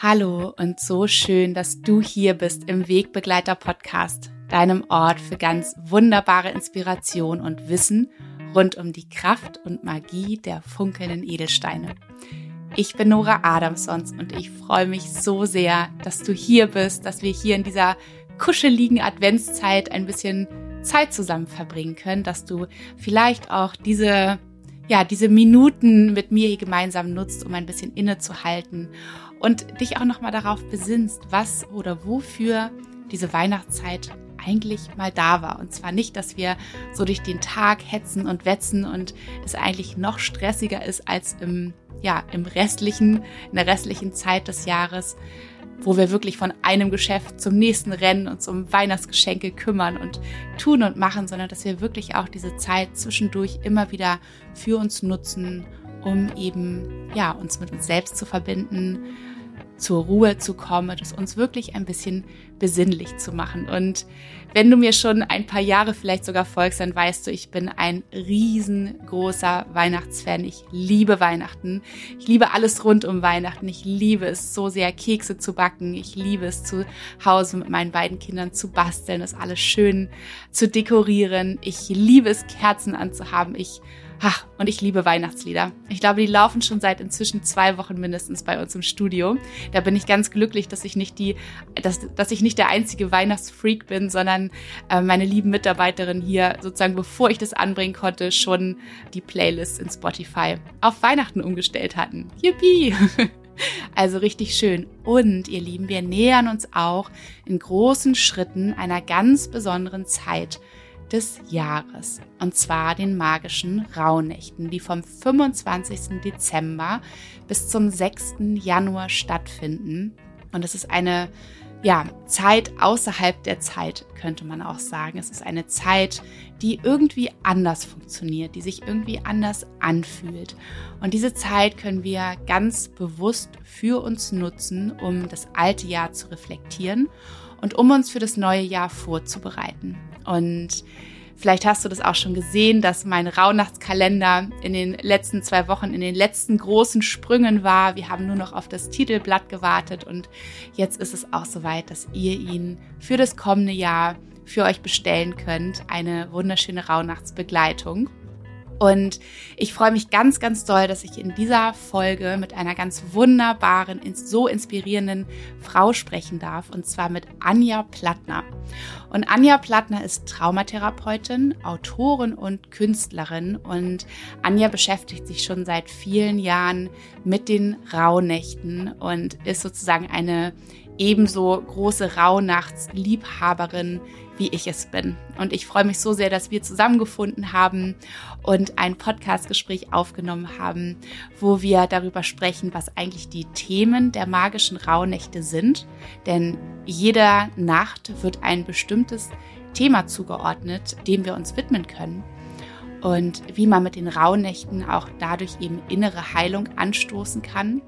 Hallo und so schön, dass du hier bist im Wegbegleiter Podcast, deinem Ort für ganz wunderbare Inspiration und Wissen rund um die Kraft und Magie der funkelnden Edelsteine. Ich bin Nora Adamsons und ich freue mich so sehr, dass du hier bist, dass wir hier in dieser kuscheligen Adventszeit ein bisschen Zeit zusammen verbringen können, dass du vielleicht auch diese ja, diese Minuten mit mir hier gemeinsam nutzt, um ein bisschen innezuhalten und dich auch nochmal darauf besinnst, was oder wofür diese Weihnachtszeit eigentlich mal da war. Und zwar nicht, dass wir so durch den Tag hetzen und wetzen und es eigentlich noch stressiger ist als im, ja, im restlichen, in der restlichen Zeit des Jahres, wo wir wirklich von einem Geschäft zum nächsten rennen, uns um Weihnachtsgeschenke kümmern und tun und machen, sondern dass wir wirklich auch diese Zeit zwischendurch immer wieder für uns nutzen, um eben, ja, uns mit uns selbst zu verbinden, zur Ruhe zu kommen, das uns wirklich ein bisschen besinnlich zu machen. Und wenn du mir schon ein paar Jahre vielleicht sogar folgst, dann weißt du, ich bin ein riesengroßer Weihnachtsfan. Ich liebe Weihnachten. Ich liebe alles rund um Weihnachten. Ich liebe es so sehr, Kekse zu backen. Ich liebe es zu Hause mit meinen beiden Kindern zu basteln, das alles schön zu dekorieren. Ich liebe es, Kerzen anzuhaben. Ich Ach, und ich liebe Weihnachtslieder. Ich glaube, die laufen schon seit inzwischen zwei Wochen mindestens bei uns im Studio. Da bin ich ganz glücklich, dass ich nicht die, dass, dass ich nicht der einzige Weihnachtsfreak bin, sondern äh, meine lieben Mitarbeiterinnen hier sozusagen, bevor ich das anbringen konnte, schon die Playlist in Spotify auf Weihnachten umgestellt hatten. Yippie! Also richtig schön. Und ihr Lieben, wir nähern uns auch in großen Schritten einer ganz besonderen Zeit des Jahres. Und zwar den magischen Rauhnächten, die vom 25. Dezember bis zum 6. Januar stattfinden. Und es ist eine ja, Zeit außerhalb der Zeit, könnte man auch sagen. Es ist eine Zeit, die irgendwie anders funktioniert, die sich irgendwie anders anfühlt. Und diese Zeit können wir ganz bewusst für uns nutzen, um das alte Jahr zu reflektieren und um uns für das neue Jahr vorzubereiten. Und Vielleicht hast du das auch schon gesehen, dass mein Rauhnachtskalender in den letzten zwei Wochen in den letzten großen Sprüngen war. Wir haben nur noch auf das Titelblatt gewartet und jetzt ist es auch soweit, dass ihr ihn für das kommende Jahr für euch bestellen könnt. Eine wunderschöne Rauhnachtsbegleitung. Und ich freue mich ganz, ganz doll, dass ich in dieser Folge mit einer ganz wunderbaren, so inspirierenden Frau sprechen darf, und zwar mit Anja Plattner. Und Anja Plattner ist Traumatherapeutin, Autorin und Künstlerin. Und Anja beschäftigt sich schon seit vielen Jahren mit den Rauhnächten und ist sozusagen eine ebenso große Rauhnachtsliebhaberin, wie ich es bin. Und ich freue mich so sehr, dass wir zusammengefunden haben und ein Podcastgespräch aufgenommen haben, wo wir darüber sprechen, was eigentlich die Themen der magischen Rauhnächte sind. Denn jeder Nacht wird ein bestimmtes Thema zugeordnet, dem wir uns widmen können. Und wie man mit den Rauhnächten auch dadurch eben innere Heilung anstoßen kann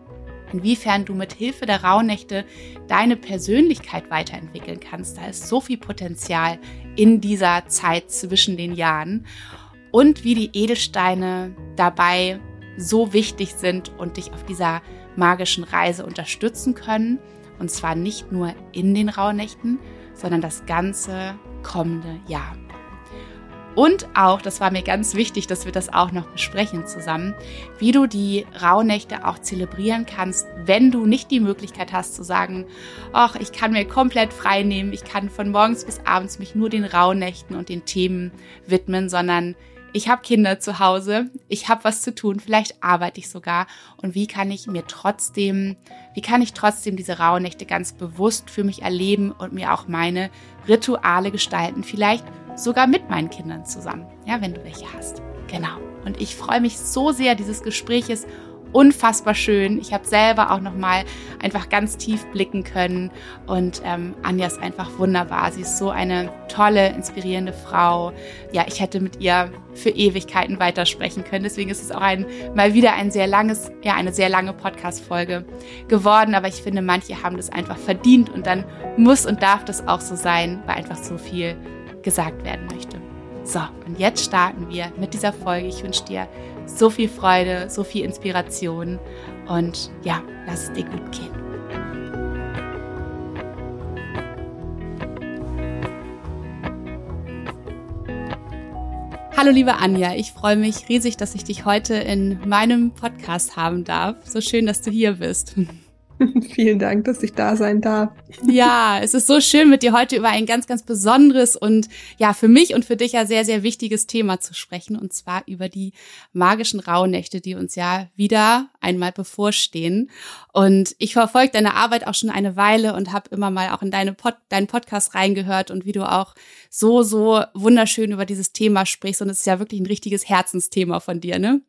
inwiefern du mit Hilfe der Rauhnächte deine Persönlichkeit weiterentwickeln kannst. Da ist so viel Potenzial in dieser Zeit zwischen den Jahren und wie die Edelsteine dabei so wichtig sind und dich auf dieser magischen Reise unterstützen können. Und zwar nicht nur in den Rauhnächten, sondern das ganze kommende Jahr. Und auch, das war mir ganz wichtig, dass wir das auch noch besprechen zusammen, wie du die Rauhnächte auch zelebrieren kannst, wenn du nicht die Möglichkeit hast zu sagen, ach, ich kann mir komplett frei nehmen, ich kann von morgens bis abends mich nur den Rauhnächten und den Themen widmen, sondern ich habe Kinder zu Hause, ich habe was zu tun, vielleicht arbeite ich sogar. Und wie kann ich mir trotzdem, wie kann ich trotzdem diese Rauhnächte ganz bewusst für mich erleben und mir auch meine Rituale gestalten, vielleicht sogar mit meinen Kindern zusammen, ja, wenn du welche hast. Genau. Und ich freue mich so sehr, dieses Gespräch ist unfassbar schön. Ich habe selber auch noch mal einfach ganz tief blicken können und ähm, Anja ist einfach wunderbar. Sie ist so eine tolle, inspirierende Frau. Ja, ich hätte mit ihr für Ewigkeiten weitersprechen können. Deswegen ist es auch ein mal wieder ein sehr langes, ja eine sehr lange Podcast-Folge geworden. Aber ich finde, manche haben das einfach verdient und dann muss und darf das auch so sein, weil einfach so viel gesagt werden möchte. So, und jetzt starten wir mit dieser Folge. Ich wünsche dir so viel Freude, so viel Inspiration und ja, lass es dir gut gehen. Hallo liebe Anja, ich freue mich riesig, dass ich dich heute in meinem Podcast haben darf. So schön, dass du hier bist. Vielen Dank, dass ich da sein darf. Ja, es ist so schön, mit dir heute über ein ganz, ganz besonderes und ja, für mich und für dich ja sehr, sehr wichtiges Thema zu sprechen. Und zwar über die magischen Rauhnächte, die uns ja wieder einmal bevorstehen. Und ich verfolge deine Arbeit auch schon eine Weile und habe immer mal auch in deine Pod deinen Podcast reingehört und wie du auch so, so wunderschön über dieses Thema sprichst. Und es ist ja wirklich ein richtiges Herzensthema von dir, ne?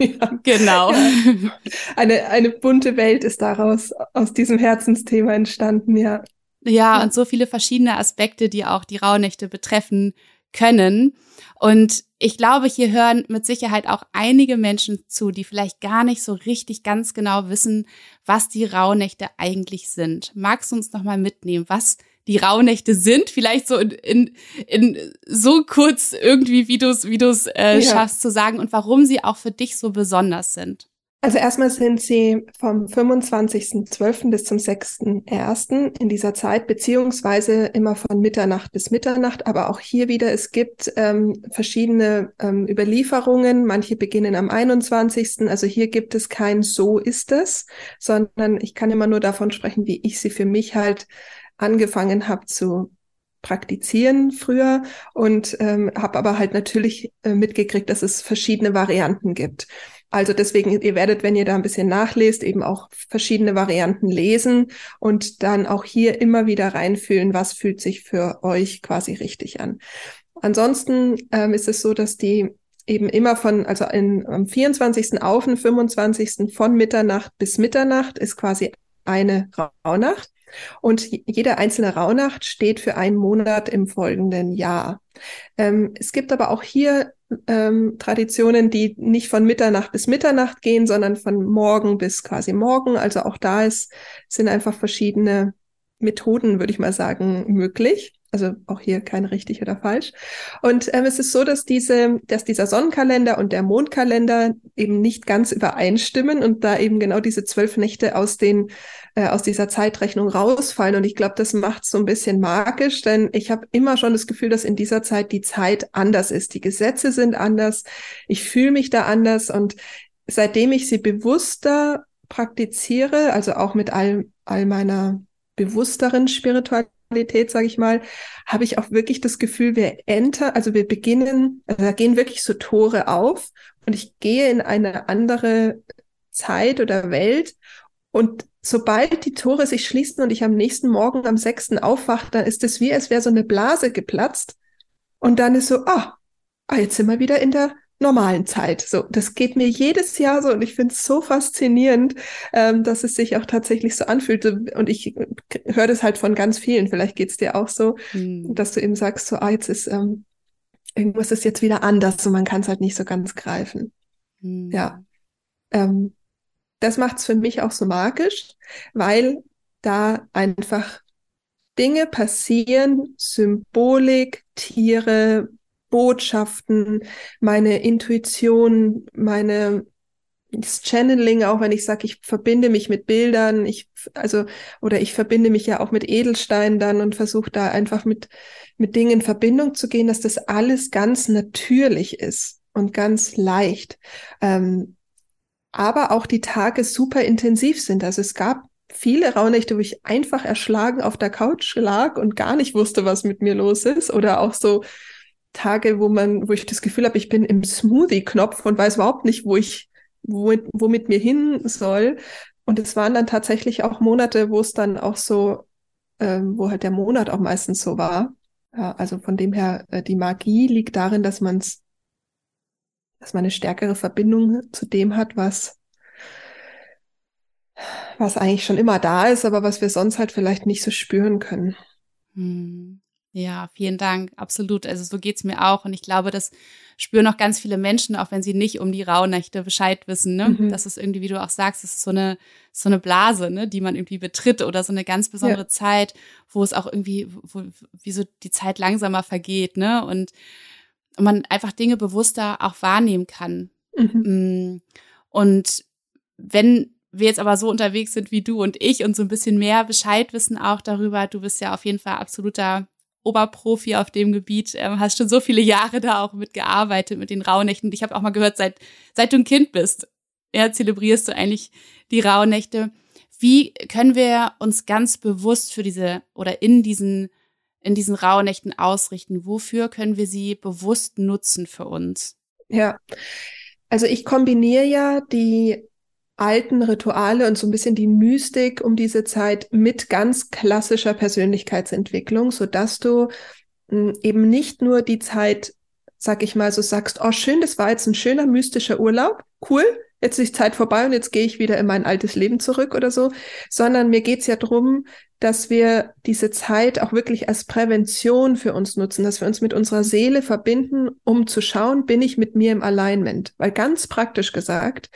Ja, genau. Ja. Eine, eine bunte Welt ist daraus, aus diesem Herzensthema entstanden, ja. Ja, und so viele verschiedene Aspekte, die auch die Rauhnächte betreffen können. Und ich glaube, hier hören mit Sicherheit auch einige Menschen zu, die vielleicht gar nicht so richtig ganz genau wissen, was die Rauhnächte eigentlich sind. Magst du uns nochmal mitnehmen? Was die Rauhnächte sind, vielleicht so in, in, in so kurz irgendwie, wie du es wie du's, äh, ja. schaffst zu sagen und warum sie auch für dich so besonders sind. Also erstmal sind sie vom 25.12. bis zum 6.1. in dieser Zeit, beziehungsweise immer von Mitternacht bis Mitternacht. Aber auch hier wieder, es gibt ähm, verschiedene ähm, Überlieferungen. Manche beginnen am 21. Also hier gibt es kein So ist es, sondern ich kann immer nur davon sprechen, wie ich sie für mich halt angefangen habe zu praktizieren früher und ähm, habe aber halt natürlich äh, mitgekriegt, dass es verschiedene Varianten gibt. Also deswegen, ihr werdet, wenn ihr da ein bisschen nachlest, eben auch verschiedene Varianten lesen und dann auch hier immer wieder reinfühlen, was fühlt sich für euch quasi richtig an. Ansonsten ähm, ist es so, dass die eben immer von, also in, am 24. auf den 25. von Mitternacht bis Mitternacht ist quasi eine Rauhnacht. Und jede einzelne Rauhnacht steht für einen Monat im folgenden Jahr. Ähm, es gibt aber auch hier ähm, Traditionen, die nicht von Mitternacht bis Mitternacht gehen, sondern von morgen bis quasi morgen. Also auch da ist, sind einfach verschiedene Methoden, würde ich mal sagen, möglich. Also auch hier kein richtig oder falsch. Und ähm, es ist so, dass diese, dass dieser Sonnenkalender und der Mondkalender eben nicht ganz übereinstimmen und da eben genau diese zwölf Nächte aus den äh, aus dieser Zeitrechnung rausfallen. Und ich glaube, das macht so ein bisschen magisch, denn ich habe immer schon das Gefühl, dass in dieser Zeit die Zeit anders ist. Die Gesetze sind anders. Ich fühle mich da anders und seitdem ich sie bewusster praktiziere, also auch mit all, all meiner bewussteren Spiritualität, Qualität, sage ich mal, habe ich auch wirklich das Gefühl, wir enter, also wir beginnen, also da gehen wirklich so Tore auf und ich gehe in eine andere Zeit oder Welt und sobald die Tore sich schließen und ich am nächsten Morgen am sechsten aufwache, dann ist es wie, als wäre so eine Blase geplatzt und dann ist so, ah, ah, jetzt sind wir wieder in der normalen Zeit. So, das geht mir jedes Jahr so und ich finde es so faszinierend, ähm, dass es sich auch tatsächlich so anfühlt. Und ich höre das halt von ganz vielen. Vielleicht geht es dir auch so, mhm. dass du eben sagst, so, ah, jetzt ist ähm, irgendwas ist jetzt wieder anders und man kann es halt nicht so ganz greifen. Mhm. Ja. Ähm, das macht es für mich auch so magisch, weil da einfach Dinge passieren, Symbolik, Tiere, Botschaften, meine Intuition, meine das Channeling, auch wenn ich sage, ich verbinde mich mit Bildern, ich also oder ich verbinde mich ja auch mit Edelsteinen dann und versuche da einfach mit mit Dingen in Verbindung zu gehen, dass das alles ganz natürlich ist und ganz leicht. Ähm, aber auch die Tage super intensiv sind. Also es gab viele Rauhnächte, wo ich einfach erschlagen auf der Couch lag und gar nicht wusste, was mit mir los ist. Oder auch so Tage, wo man, wo ich das Gefühl habe, ich bin im Smoothie-Knopf und weiß überhaupt nicht, wo ich, womit, womit mir hin soll. Und es waren dann tatsächlich auch Monate, wo es dann auch so, ähm, wo halt der Monat auch meistens so war. Ja, also von dem her, äh, die Magie liegt darin, dass man es, dass man eine stärkere Verbindung zu dem hat, was, was eigentlich schon immer da ist, aber was wir sonst halt vielleicht nicht so spüren können. Hm. Ja, vielen Dank. Absolut. Also so geht's mir auch. Und ich glaube, das spüren auch ganz viele Menschen, auch wenn sie nicht um die Rauhnächte Bescheid wissen. Ne? Mhm. Das ist irgendwie, wie du auch sagst, das ist so eine, so eine Blase, ne, die man irgendwie betritt oder so eine ganz besondere ja. Zeit, wo es auch irgendwie, wo, wie so die Zeit langsamer vergeht, ne? Und man einfach Dinge bewusster auch wahrnehmen kann. Mhm. Mm. Und wenn wir jetzt aber so unterwegs sind wie du und ich und so ein bisschen mehr Bescheid wissen auch darüber, du bist ja auf jeden Fall absoluter Oberprofi auf dem Gebiet, ähm, hast schon so viele Jahre da auch mitgearbeitet mit den Rauhnächten. Ich habe auch mal gehört, seit, seit du ein Kind bist, ja, zelebrierst du eigentlich die Rauhnächte. Wie können wir uns ganz bewusst für diese oder in diesen in diesen Rauhnächten ausrichten? Wofür können wir sie bewusst nutzen für uns? Ja, also ich kombiniere ja die alten Rituale und so ein bisschen die Mystik um diese Zeit mit ganz klassischer Persönlichkeitsentwicklung, so dass du hm, eben nicht nur die Zeit, sag ich mal, so sagst, oh schön, das war jetzt ein schöner mystischer Urlaub, cool, jetzt ist Zeit vorbei und jetzt gehe ich wieder in mein altes Leben zurück oder so, sondern mir geht's ja drum, dass wir diese Zeit auch wirklich als Prävention für uns nutzen, dass wir uns mit unserer Seele verbinden, um zu schauen, bin ich mit mir im Alignment? Weil ganz praktisch gesagt,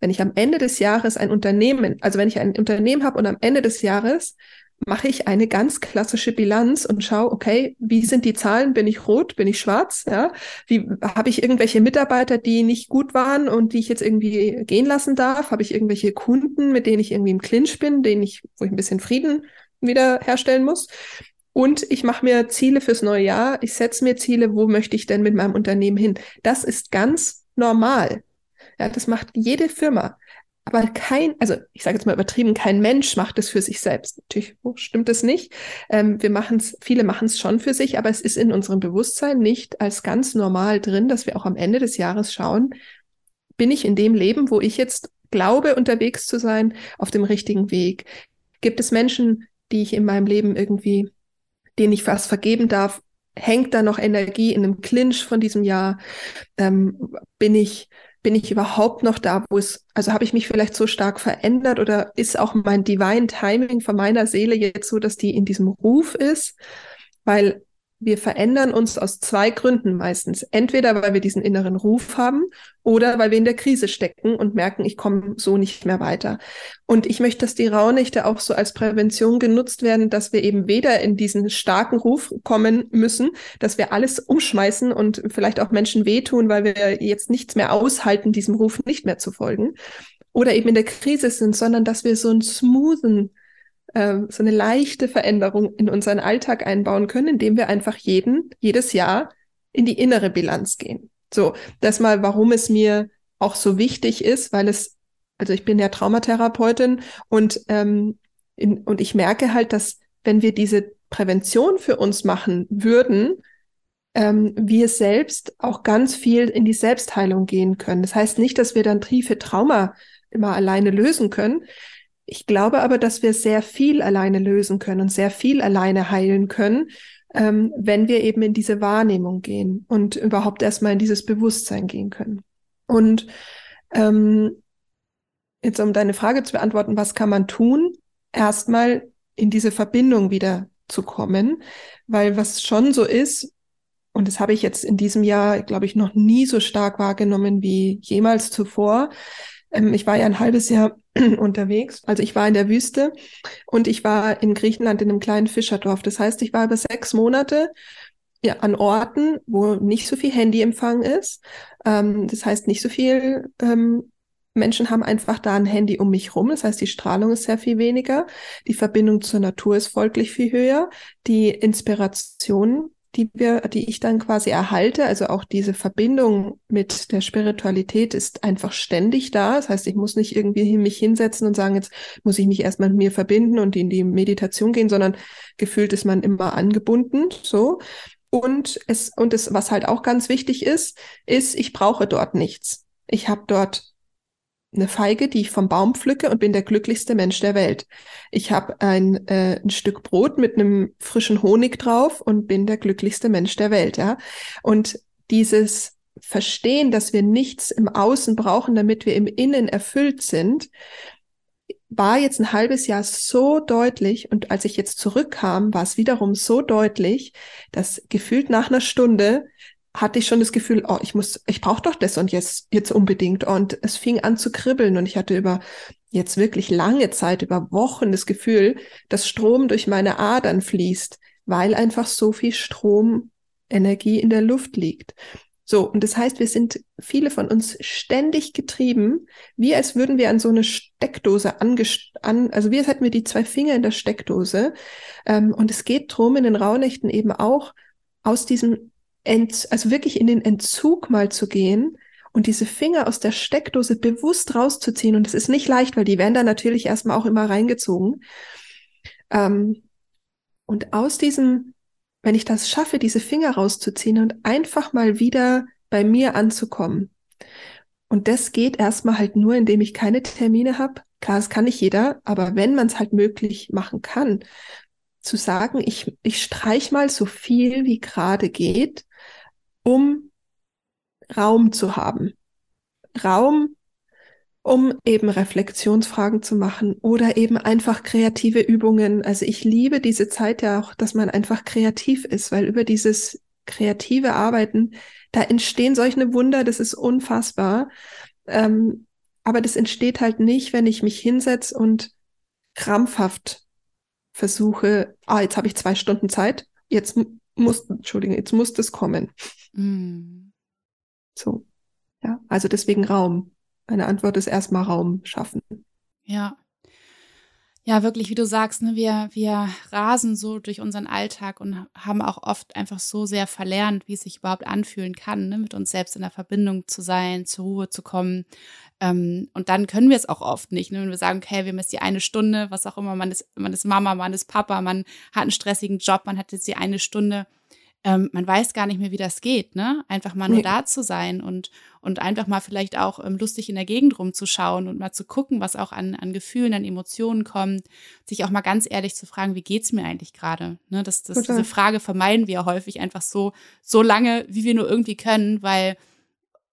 wenn ich am Ende des Jahres ein Unternehmen, also wenn ich ein Unternehmen habe und am Ende des Jahres mache ich eine ganz klassische Bilanz und schaue, okay, wie sind die Zahlen? Bin ich rot? Bin ich schwarz? Ja, wie habe ich irgendwelche Mitarbeiter, die nicht gut waren und die ich jetzt irgendwie gehen lassen darf? Habe ich irgendwelche Kunden, mit denen ich irgendwie im Clinch bin, denen ich, wo ich ein bisschen Frieden wieder herstellen muss? Und ich mache mir Ziele fürs neue Jahr. Ich setze mir Ziele, wo möchte ich denn mit meinem Unternehmen hin? Das ist ganz normal. Ja, das macht jede Firma. Aber kein, also ich sage jetzt mal übertrieben, kein Mensch macht es für sich selbst. Natürlich stimmt es nicht. Ähm, wir machen es, viele machen es schon für sich, aber es ist in unserem Bewusstsein nicht als ganz normal drin, dass wir auch am Ende des Jahres schauen, bin ich in dem Leben, wo ich jetzt glaube, unterwegs zu sein, auf dem richtigen Weg? Gibt es Menschen, die ich in meinem Leben irgendwie, denen ich fast vergeben darf? Hängt da noch Energie in einem Clinch von diesem Jahr? Ähm, bin ich bin ich überhaupt noch da, wo es, also habe ich mich vielleicht so stark verändert oder ist auch mein Divine Timing von meiner Seele jetzt so, dass die in diesem Ruf ist? Weil wir verändern uns aus zwei Gründen meistens. Entweder weil wir diesen inneren Ruf haben oder weil wir in der Krise stecken und merken, ich komme so nicht mehr weiter. Und ich möchte, dass die Rauhnächte auch so als Prävention genutzt werden, dass wir eben weder in diesen starken Ruf kommen müssen, dass wir alles umschmeißen und vielleicht auch Menschen wehtun, weil wir jetzt nichts mehr aushalten, diesem Ruf nicht mehr zu folgen. Oder eben in der Krise sind, sondern dass wir so einen smoothen äh, so eine leichte Veränderung in unseren Alltag einbauen können, indem wir einfach jeden, jedes Jahr in die innere Bilanz gehen. So, das mal, warum es mir auch so wichtig ist, weil es, also ich bin ja Traumatherapeutin und, ähm, in, und ich merke halt, dass wenn wir diese Prävention für uns machen würden, ähm, wir selbst auch ganz viel in die Selbstheilung gehen können. Das heißt nicht, dass wir dann tiefe Trauma immer alleine lösen können, ich glaube aber, dass wir sehr viel alleine lösen können und sehr viel alleine heilen können, ähm, wenn wir eben in diese Wahrnehmung gehen und überhaupt erstmal in dieses Bewusstsein gehen können. Und ähm, jetzt um deine Frage zu beantworten, was kann man tun? Erstmal in diese Verbindung wieder zu kommen, weil was schon so ist, und das habe ich jetzt in diesem Jahr, glaube ich, noch nie so stark wahrgenommen wie jemals zuvor. Ähm, ich war ja ein halbes Jahr unterwegs. Also ich war in der Wüste und ich war in Griechenland in einem kleinen Fischerdorf. Das heißt, ich war über sechs Monate an Orten, wo nicht so viel Handyempfang ist. Ähm, das heißt, nicht so viel ähm, Menschen haben einfach da ein Handy um mich rum. Das heißt, die Strahlung ist sehr viel weniger. Die Verbindung zur Natur ist folglich viel höher. Die Inspiration die wir, die ich dann quasi erhalte. Also auch diese Verbindung mit der Spiritualität ist einfach ständig da. Das heißt, ich muss nicht irgendwie mich hinsetzen und sagen, jetzt muss ich mich erstmal mit mir verbinden und in die Meditation gehen, sondern gefühlt ist man immer angebunden, so. Und es, und es, was halt auch ganz wichtig ist, ist, ich brauche dort nichts. Ich habe dort eine Feige, die ich vom Baum pflücke und bin der glücklichste Mensch der Welt. Ich habe ein, äh, ein Stück Brot mit einem frischen Honig drauf und bin der glücklichste Mensch der Welt, ja. Und dieses Verstehen, dass wir nichts im Außen brauchen, damit wir im Innen erfüllt sind, war jetzt ein halbes Jahr so deutlich und als ich jetzt zurückkam, war es wiederum so deutlich, dass gefühlt nach einer Stunde hatte ich schon das Gefühl, oh, ich muss, ich brauche doch das und jetzt, jetzt unbedingt. Und es fing an zu kribbeln und ich hatte über jetzt wirklich lange Zeit, über Wochen das Gefühl, dass Strom durch meine Adern fließt, weil einfach so viel Stromenergie in der Luft liegt. So, und das heißt, wir sind viele von uns ständig getrieben, wie als würden wir an so eine Steckdose an, also wie als hätten wir die zwei Finger in der Steckdose. Ähm, und es geht drum in den Rauhnächten eben auch aus diesem, Ent, also wirklich in den Entzug mal zu gehen und diese Finger aus der Steckdose bewusst rauszuziehen. Und es ist nicht leicht, weil die werden da natürlich erstmal auch immer reingezogen. Ähm, und aus diesem wenn ich das schaffe, diese Finger rauszuziehen und einfach mal wieder bei mir anzukommen. Und das geht erstmal halt nur, indem ich keine Termine habe. Klar, das kann nicht jeder, aber wenn man es halt möglich machen kann, zu sagen, ich, ich streich mal so viel wie gerade geht, um Raum zu haben. Raum um eben Reflexionsfragen zu machen oder eben einfach kreative Übungen. Also ich liebe diese Zeit ja auch, dass man einfach kreativ ist, weil über dieses kreative Arbeiten, da entstehen solche Wunder, das ist unfassbar. Ähm, aber das entsteht halt nicht, wenn ich mich hinsetze und krampfhaft versuche, ah, jetzt habe ich zwei Stunden Zeit, jetzt muss, Entschuldigung, jetzt muss das kommen. Mm. So. Ja, also deswegen Raum. Meine Antwort ist erstmal Raum schaffen. Ja. Ja, wirklich, wie du sagst, ne, wir, wir rasen so durch unseren Alltag und haben auch oft einfach so sehr verlernt, wie es sich überhaupt anfühlen kann, ne, mit uns selbst in der Verbindung zu sein, zur Ruhe zu kommen. Ähm, und dann können wir es auch oft nicht, ne, wenn wir sagen, okay, wir haben jetzt die eine Stunde, was auch immer, man ist, man ist Mama, man ist Papa, man hat einen stressigen Job, man hat jetzt die eine Stunde ähm, man weiß gar nicht mehr, wie das geht, ne? Einfach mal nur nee. da zu sein und, und einfach mal vielleicht auch ähm, lustig in der Gegend rumzuschauen und mal zu gucken, was auch an, an Gefühlen, an Emotionen kommt, sich auch mal ganz ehrlich zu fragen, wie geht's mir eigentlich gerade? Ne? Das, das, diese Frage vermeiden wir häufig einfach so, so lange, wie wir nur irgendwie können, weil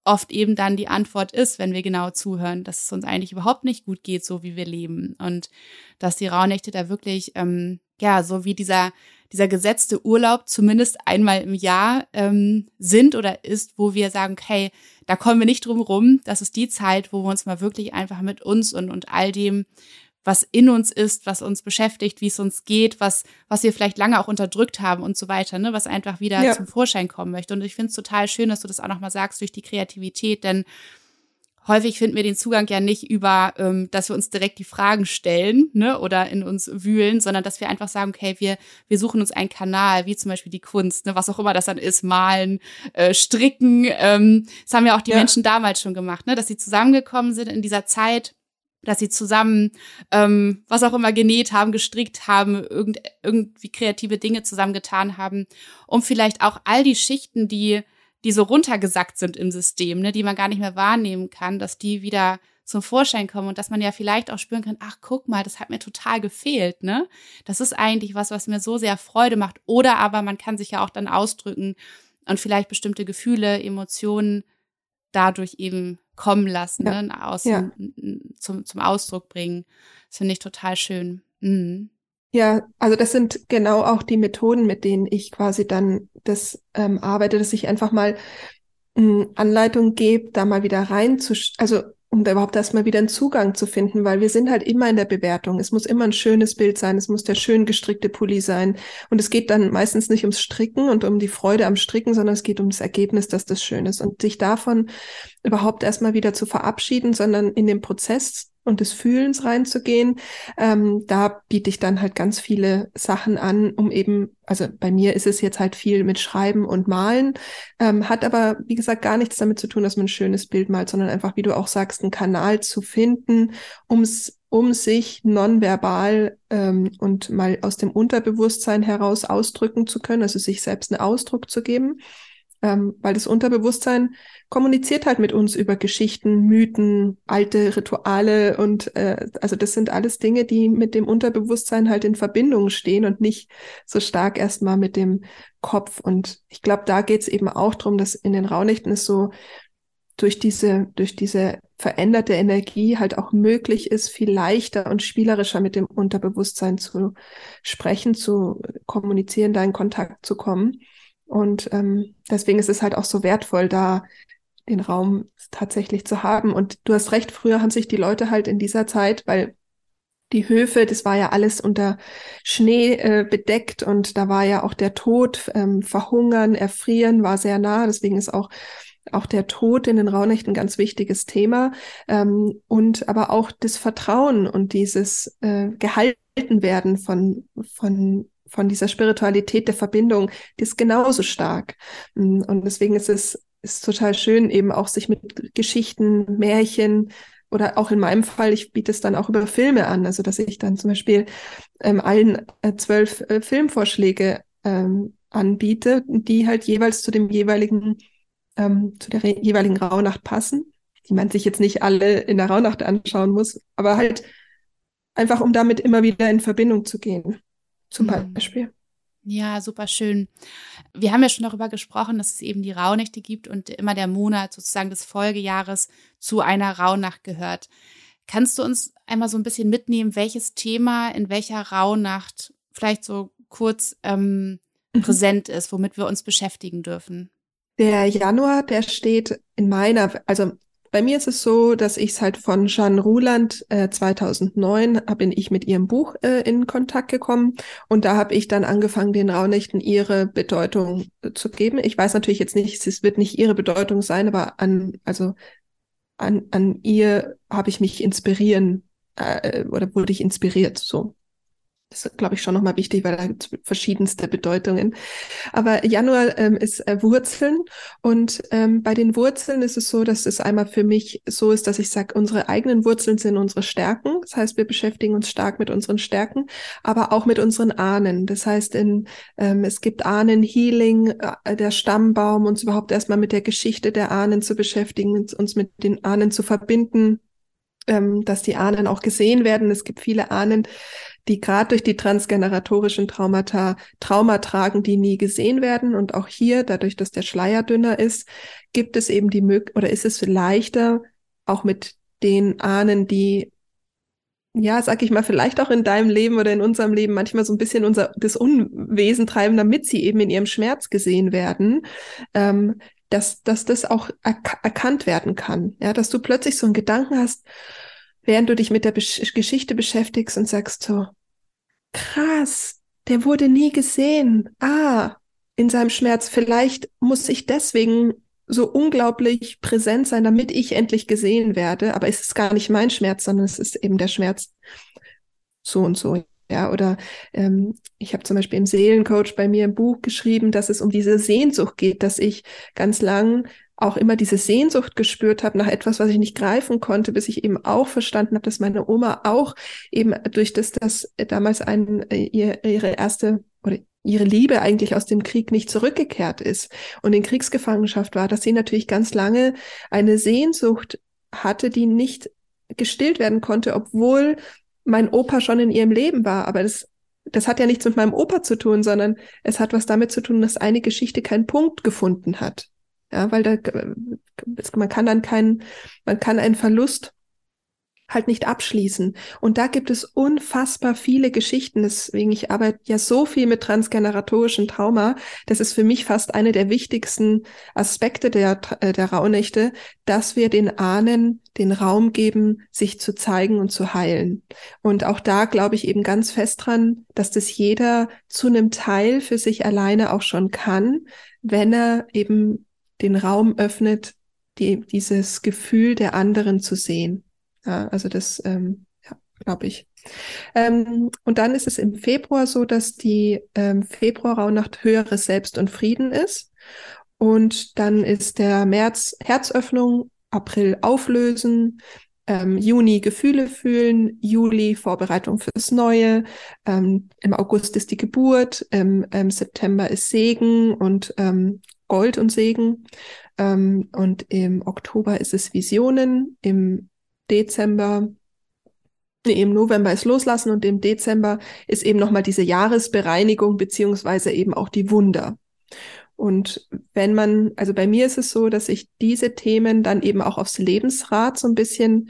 oft eben dann die Antwort ist, wenn wir genau zuhören, dass es uns eigentlich überhaupt nicht gut geht, so wie wir leben. Und dass die Rauhnächte da wirklich, ähm, ja, so wie dieser dieser gesetzte Urlaub zumindest einmal im Jahr ähm, sind oder ist, wo wir sagen, hey, da kommen wir nicht drum rum. Das ist die Zeit, wo wir uns mal wirklich einfach mit uns und, und all dem, was in uns ist, was uns beschäftigt, wie es uns geht, was, was wir vielleicht lange auch unterdrückt haben und so weiter, ne, was einfach wieder ja. zum Vorschein kommen möchte. Und ich finde es total schön, dass du das auch nochmal sagst durch die Kreativität, denn häufig finden wir den Zugang ja nicht über, ähm, dass wir uns direkt die Fragen stellen ne, oder in uns wühlen, sondern dass wir einfach sagen, okay, wir, wir suchen uns einen Kanal, wie zum Beispiel die Kunst, ne, was auch immer das dann ist, malen, äh, stricken. Ähm, das haben ja auch die ja. Menschen damals schon gemacht, ne, dass sie zusammengekommen sind in dieser Zeit dass sie zusammen ähm, was auch immer genäht haben, gestrickt haben, irgend, irgendwie kreative Dinge zusammengetan haben, um vielleicht auch all die Schichten, die die so runtergesackt sind im System, ne, die man gar nicht mehr wahrnehmen kann, dass die wieder zum Vorschein kommen und dass man ja vielleicht auch spüren kann, ach, guck mal, das hat mir total gefehlt, ne? Das ist eigentlich was, was mir so sehr Freude macht. Oder aber man kann sich ja auch dann ausdrücken und vielleicht bestimmte Gefühle, Emotionen dadurch eben kommen lassen, ja. ne? Außen, ja. zum, zum Ausdruck bringen. Das finde ich total schön. Mhm. Ja, also das sind genau auch die Methoden, mit denen ich quasi dann das ähm, arbeite, dass ich einfach mal äh, Anleitung gebe, da mal wieder rein zu, also um da überhaupt erstmal wieder einen Zugang zu finden, weil wir sind halt immer in der Bewertung. Es muss immer ein schönes Bild sein, es muss der schön gestrickte Pulli sein. Und es geht dann meistens nicht ums Stricken und um die Freude am Stricken, sondern es geht um das Ergebnis, dass das schön ist. Und sich davon überhaupt erstmal wieder zu verabschieden, sondern in den Prozess und des Fühlens reinzugehen. Ähm, da biete ich dann halt ganz viele Sachen an, um eben, also bei mir ist es jetzt halt viel mit Schreiben und Malen, ähm, hat aber, wie gesagt, gar nichts damit zu tun, dass man ein schönes Bild malt, sondern einfach, wie du auch sagst, einen Kanal zu finden, ums um sich nonverbal ähm, und mal aus dem Unterbewusstsein heraus ausdrücken zu können, also sich selbst einen Ausdruck zu geben. Ähm, weil das Unterbewusstsein kommuniziert halt mit uns über Geschichten, Mythen, alte Rituale und äh, also das sind alles Dinge, die mit dem Unterbewusstsein halt in Verbindung stehen und nicht so stark erstmal mit dem Kopf. Und ich glaube, da geht es eben auch darum, dass in den Raunächten es so durch diese, durch diese veränderte Energie halt auch möglich ist, viel leichter und spielerischer mit dem Unterbewusstsein zu sprechen, zu kommunizieren, da in Kontakt zu kommen. Und ähm, deswegen ist es halt auch so wertvoll, da den Raum tatsächlich zu haben. Und du hast recht, früher haben sich die Leute halt in dieser Zeit, weil die Höfe, das war ja alles unter Schnee äh, bedeckt und da war ja auch der Tod, ähm, Verhungern, Erfrieren war sehr nah. Deswegen ist auch auch der Tod in den Rauhnächten ein ganz wichtiges Thema ähm, und aber auch das Vertrauen und dieses äh, gehalten von von von dieser Spiritualität der Verbindung, die ist genauso stark. Mm, und deswegen ist es ist total schön, eben auch sich mit Geschichten, Märchen, oder auch in meinem Fall, ich biete es dann auch über Filme an, also dass ich dann zum Beispiel ähm, allen äh, zwölf äh, Filmvorschläge ähm, anbiete, die halt jeweils zu dem jeweiligen, ähm, zu der jeweiligen Rauhnacht passen, die man sich jetzt nicht alle in der Rauhnacht anschauen muss, aber halt einfach, um damit immer wieder in Verbindung zu gehen, zum mhm. Beispiel. Ja, super schön. Wir haben ja schon darüber gesprochen, dass es eben die Rauhnächte gibt und immer der Monat sozusagen des Folgejahres zu einer Rauhnacht gehört. Kannst du uns einmal so ein bisschen mitnehmen, welches Thema in welcher Rauhnacht vielleicht so kurz ähm, mhm. präsent ist, womit wir uns beschäftigen dürfen? Der Januar, der steht in meiner, also bei mir ist es so, dass ich es halt von Jeanne Ruland äh, 2009 bin ich mit ihrem Buch äh, in Kontakt gekommen und da habe ich dann angefangen, den Raunächten ihre Bedeutung äh, zu geben. Ich weiß natürlich jetzt nicht, es wird nicht ihre Bedeutung sein, aber an also an, an ihr habe ich mich inspirieren äh, oder wurde ich inspiriert so. Das ist, glaube ich, schon nochmal wichtig, weil da gibt es verschiedenste Bedeutungen. Aber Januar ähm, ist äh, Wurzeln und ähm, bei den Wurzeln ist es so, dass es einmal für mich so ist, dass ich sage, unsere eigenen Wurzeln sind unsere Stärken. Das heißt, wir beschäftigen uns stark mit unseren Stärken, aber auch mit unseren Ahnen. Das heißt, in, ähm, es gibt Ahnen-Healing, äh, der Stammbaum, uns überhaupt erstmal mit der Geschichte der Ahnen zu beschäftigen, uns mit den Ahnen zu verbinden, ähm, dass die Ahnen auch gesehen werden. Es gibt viele Ahnen, die gerade durch die transgeneratorischen Traumata Trauma tragen, die nie gesehen werden. Und auch hier, dadurch, dass der Schleier dünner ist, gibt es eben die Möglichkeit oder ist es leichter, auch mit den Ahnen, die ja, sag ich mal, vielleicht auch in deinem Leben oder in unserem Leben manchmal so ein bisschen unser das Unwesen treiben, damit sie eben in ihrem Schmerz gesehen werden, ähm, dass, dass das auch erk erkannt werden kann. Ja, dass du plötzlich so einen Gedanken hast, während du dich mit der Besch Geschichte beschäftigst und sagst so, krass, der wurde nie gesehen. Ah, in seinem Schmerz. Vielleicht muss ich deswegen so unglaublich präsent sein, damit ich endlich gesehen werde. Aber es ist gar nicht mein Schmerz, sondern es ist eben der Schmerz so und so. Ja, oder ähm, ich habe zum Beispiel im Seelencoach bei mir im Buch geschrieben, dass es um diese Sehnsucht geht, dass ich ganz lang auch immer diese Sehnsucht gespürt habe nach etwas, was ich nicht greifen konnte, bis ich eben auch verstanden habe, dass meine Oma auch eben durch das, dass damals ein, äh, ihr, ihre erste oder ihre Liebe eigentlich aus dem Krieg nicht zurückgekehrt ist und in Kriegsgefangenschaft war, dass sie natürlich ganz lange eine Sehnsucht hatte, die nicht gestillt werden konnte, obwohl mein Opa schon in ihrem Leben war. Aber das, das hat ja nichts mit meinem Opa zu tun, sondern es hat was damit zu tun, dass eine Geschichte keinen Punkt gefunden hat. Ja, weil da, man kann dann keinen, man kann einen Verlust halt nicht abschließen. Und da gibt es unfassbar viele Geschichten. Deswegen, ich arbeite ja so viel mit transgeneratorischem Trauma. Das ist für mich fast eine der wichtigsten Aspekte der, der Rauhnächte, dass wir den Ahnen den Raum geben, sich zu zeigen und zu heilen. Und auch da glaube ich eben ganz fest dran, dass das jeder zu einem Teil für sich alleine auch schon kann, wenn er eben den Raum öffnet, die, dieses Gefühl der anderen zu sehen. Ja, also das, ähm, ja, glaube ich. Ähm, und dann ist es im Februar so, dass die ähm, Februarrauhnacht höheres Selbst und Frieden ist. Und dann ist der März Herzöffnung, April Auflösen, ähm, Juni Gefühle fühlen, Juli Vorbereitung fürs Neue, ähm, im August ist die Geburt, im, im September ist Segen und ähm, Gold und Segen. Ähm, und im Oktober ist es Visionen, im Dezember, nee, im November ist Loslassen und im Dezember ist eben nochmal diese Jahresbereinigung beziehungsweise eben auch die Wunder. Und wenn man, also bei mir ist es so, dass ich diese Themen dann eben auch aufs Lebensrad so ein bisschen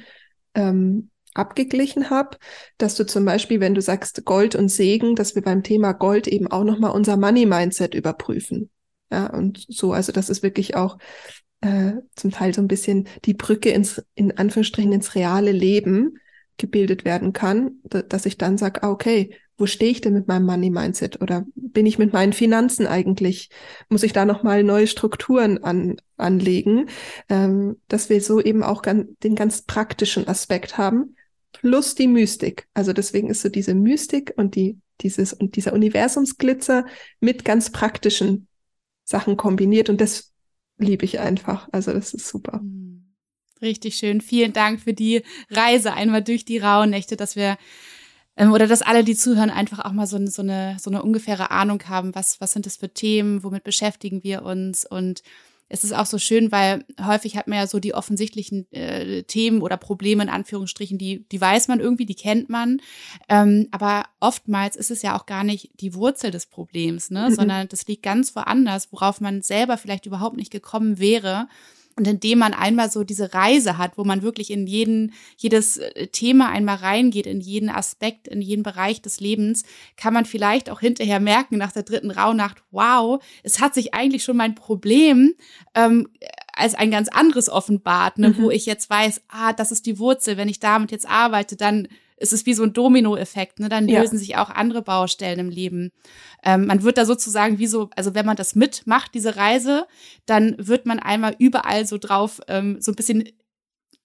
ähm, abgeglichen habe, dass du zum Beispiel, wenn du sagst Gold und Segen, dass wir beim Thema Gold eben auch nochmal unser Money-Mindset überprüfen. Ja, und so, also das ist wirklich auch äh, zum Teil so ein bisschen die Brücke ins, in Anführungsstrichen, ins reale Leben, gebildet werden kann, dass ich dann sage, ah, okay, wo stehe ich denn mit meinem Money Mindset oder bin ich mit meinen Finanzen eigentlich? Muss ich da nochmal neue Strukturen an, anlegen, ähm, dass wir so eben auch ganz, den ganz praktischen Aspekt haben, plus die Mystik. Also deswegen ist so diese Mystik und die, dieses, und dieser Universumsglitzer mit ganz praktischen Sachen kombiniert und das liebe ich einfach. Also das ist super. Hm. Richtig schön. Vielen Dank für die Reise einmal durch die Rauhnächte, dass wir ähm, oder dass alle, die zuhören, einfach auch mal so, so, eine, so eine ungefähre Ahnung haben, was, was sind das für Themen, womit beschäftigen wir uns und es ist auch so schön, weil häufig hat man ja so die offensichtlichen äh, Themen oder Probleme in Anführungsstrichen, die, die weiß man irgendwie, die kennt man. Ähm, aber oftmals ist es ja auch gar nicht die Wurzel des Problems, ne? Mhm. sondern das liegt ganz woanders, worauf man selber vielleicht überhaupt nicht gekommen wäre. Und indem man einmal so diese Reise hat, wo man wirklich in jeden, jedes äh, Thema einmal reingeht, in jeden Aspekt, in jeden Bereich des Lebens, kann man vielleicht auch hinterher merken nach der dritten Rauhnacht, wow, es hat sich eigentlich schon mein Problem ähm, als ein ganz anderes offenbart, ne, mhm. wo ich jetzt weiß, ah, das ist die Wurzel, wenn ich damit jetzt arbeite, dann es ist wie so ein Dominoeffekt, ne? Dann lösen ja. sich auch andere Baustellen im Leben. Ähm, man wird da sozusagen wie so, also wenn man das mitmacht, diese Reise, dann wird man einmal überall so drauf, ähm, so ein bisschen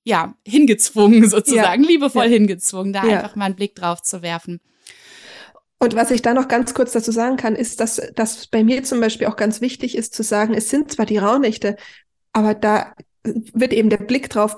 ja, hingezwungen sozusagen, ja. liebevoll ja. hingezwungen, da einfach mal einen Blick drauf zu werfen. Und was ich da noch ganz kurz dazu sagen kann, ist, dass das bei mir zum Beispiel auch ganz wichtig ist zu sagen, es sind zwar die Rauhnächte, aber da wird eben der Blick drauf,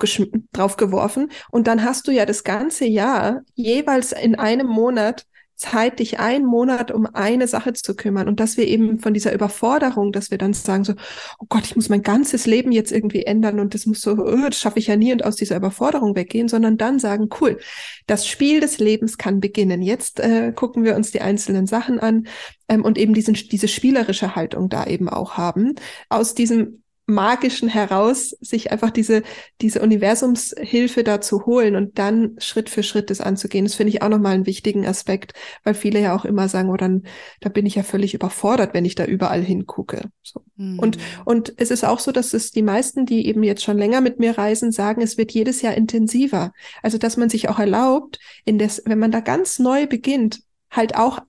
drauf geworfen und dann hast du ja das ganze Jahr jeweils in einem Monat Zeit, dich einen Monat um eine Sache zu kümmern und dass wir eben von dieser Überforderung, dass wir dann sagen so, oh Gott, ich muss mein ganzes Leben jetzt irgendwie ändern und das muss so, oh, das schaffe ich ja nie und aus dieser Überforderung weggehen, sondern dann sagen, cool, das Spiel des Lebens kann beginnen. Jetzt äh, gucken wir uns die einzelnen Sachen an ähm, und eben diesen, diese spielerische Haltung da eben auch haben. Aus diesem Magischen heraus, sich einfach diese, diese Universumshilfe da zu holen und dann Schritt für Schritt das anzugehen. Das finde ich auch nochmal einen wichtigen Aspekt, weil viele ja auch immer sagen, oh, dann, da bin ich ja völlig überfordert, wenn ich da überall hingucke. So. Mhm. Und, und es ist auch so, dass es die meisten, die eben jetzt schon länger mit mir reisen, sagen, es wird jedes Jahr intensiver. Also, dass man sich auch erlaubt, in das, wenn man da ganz neu beginnt, halt auch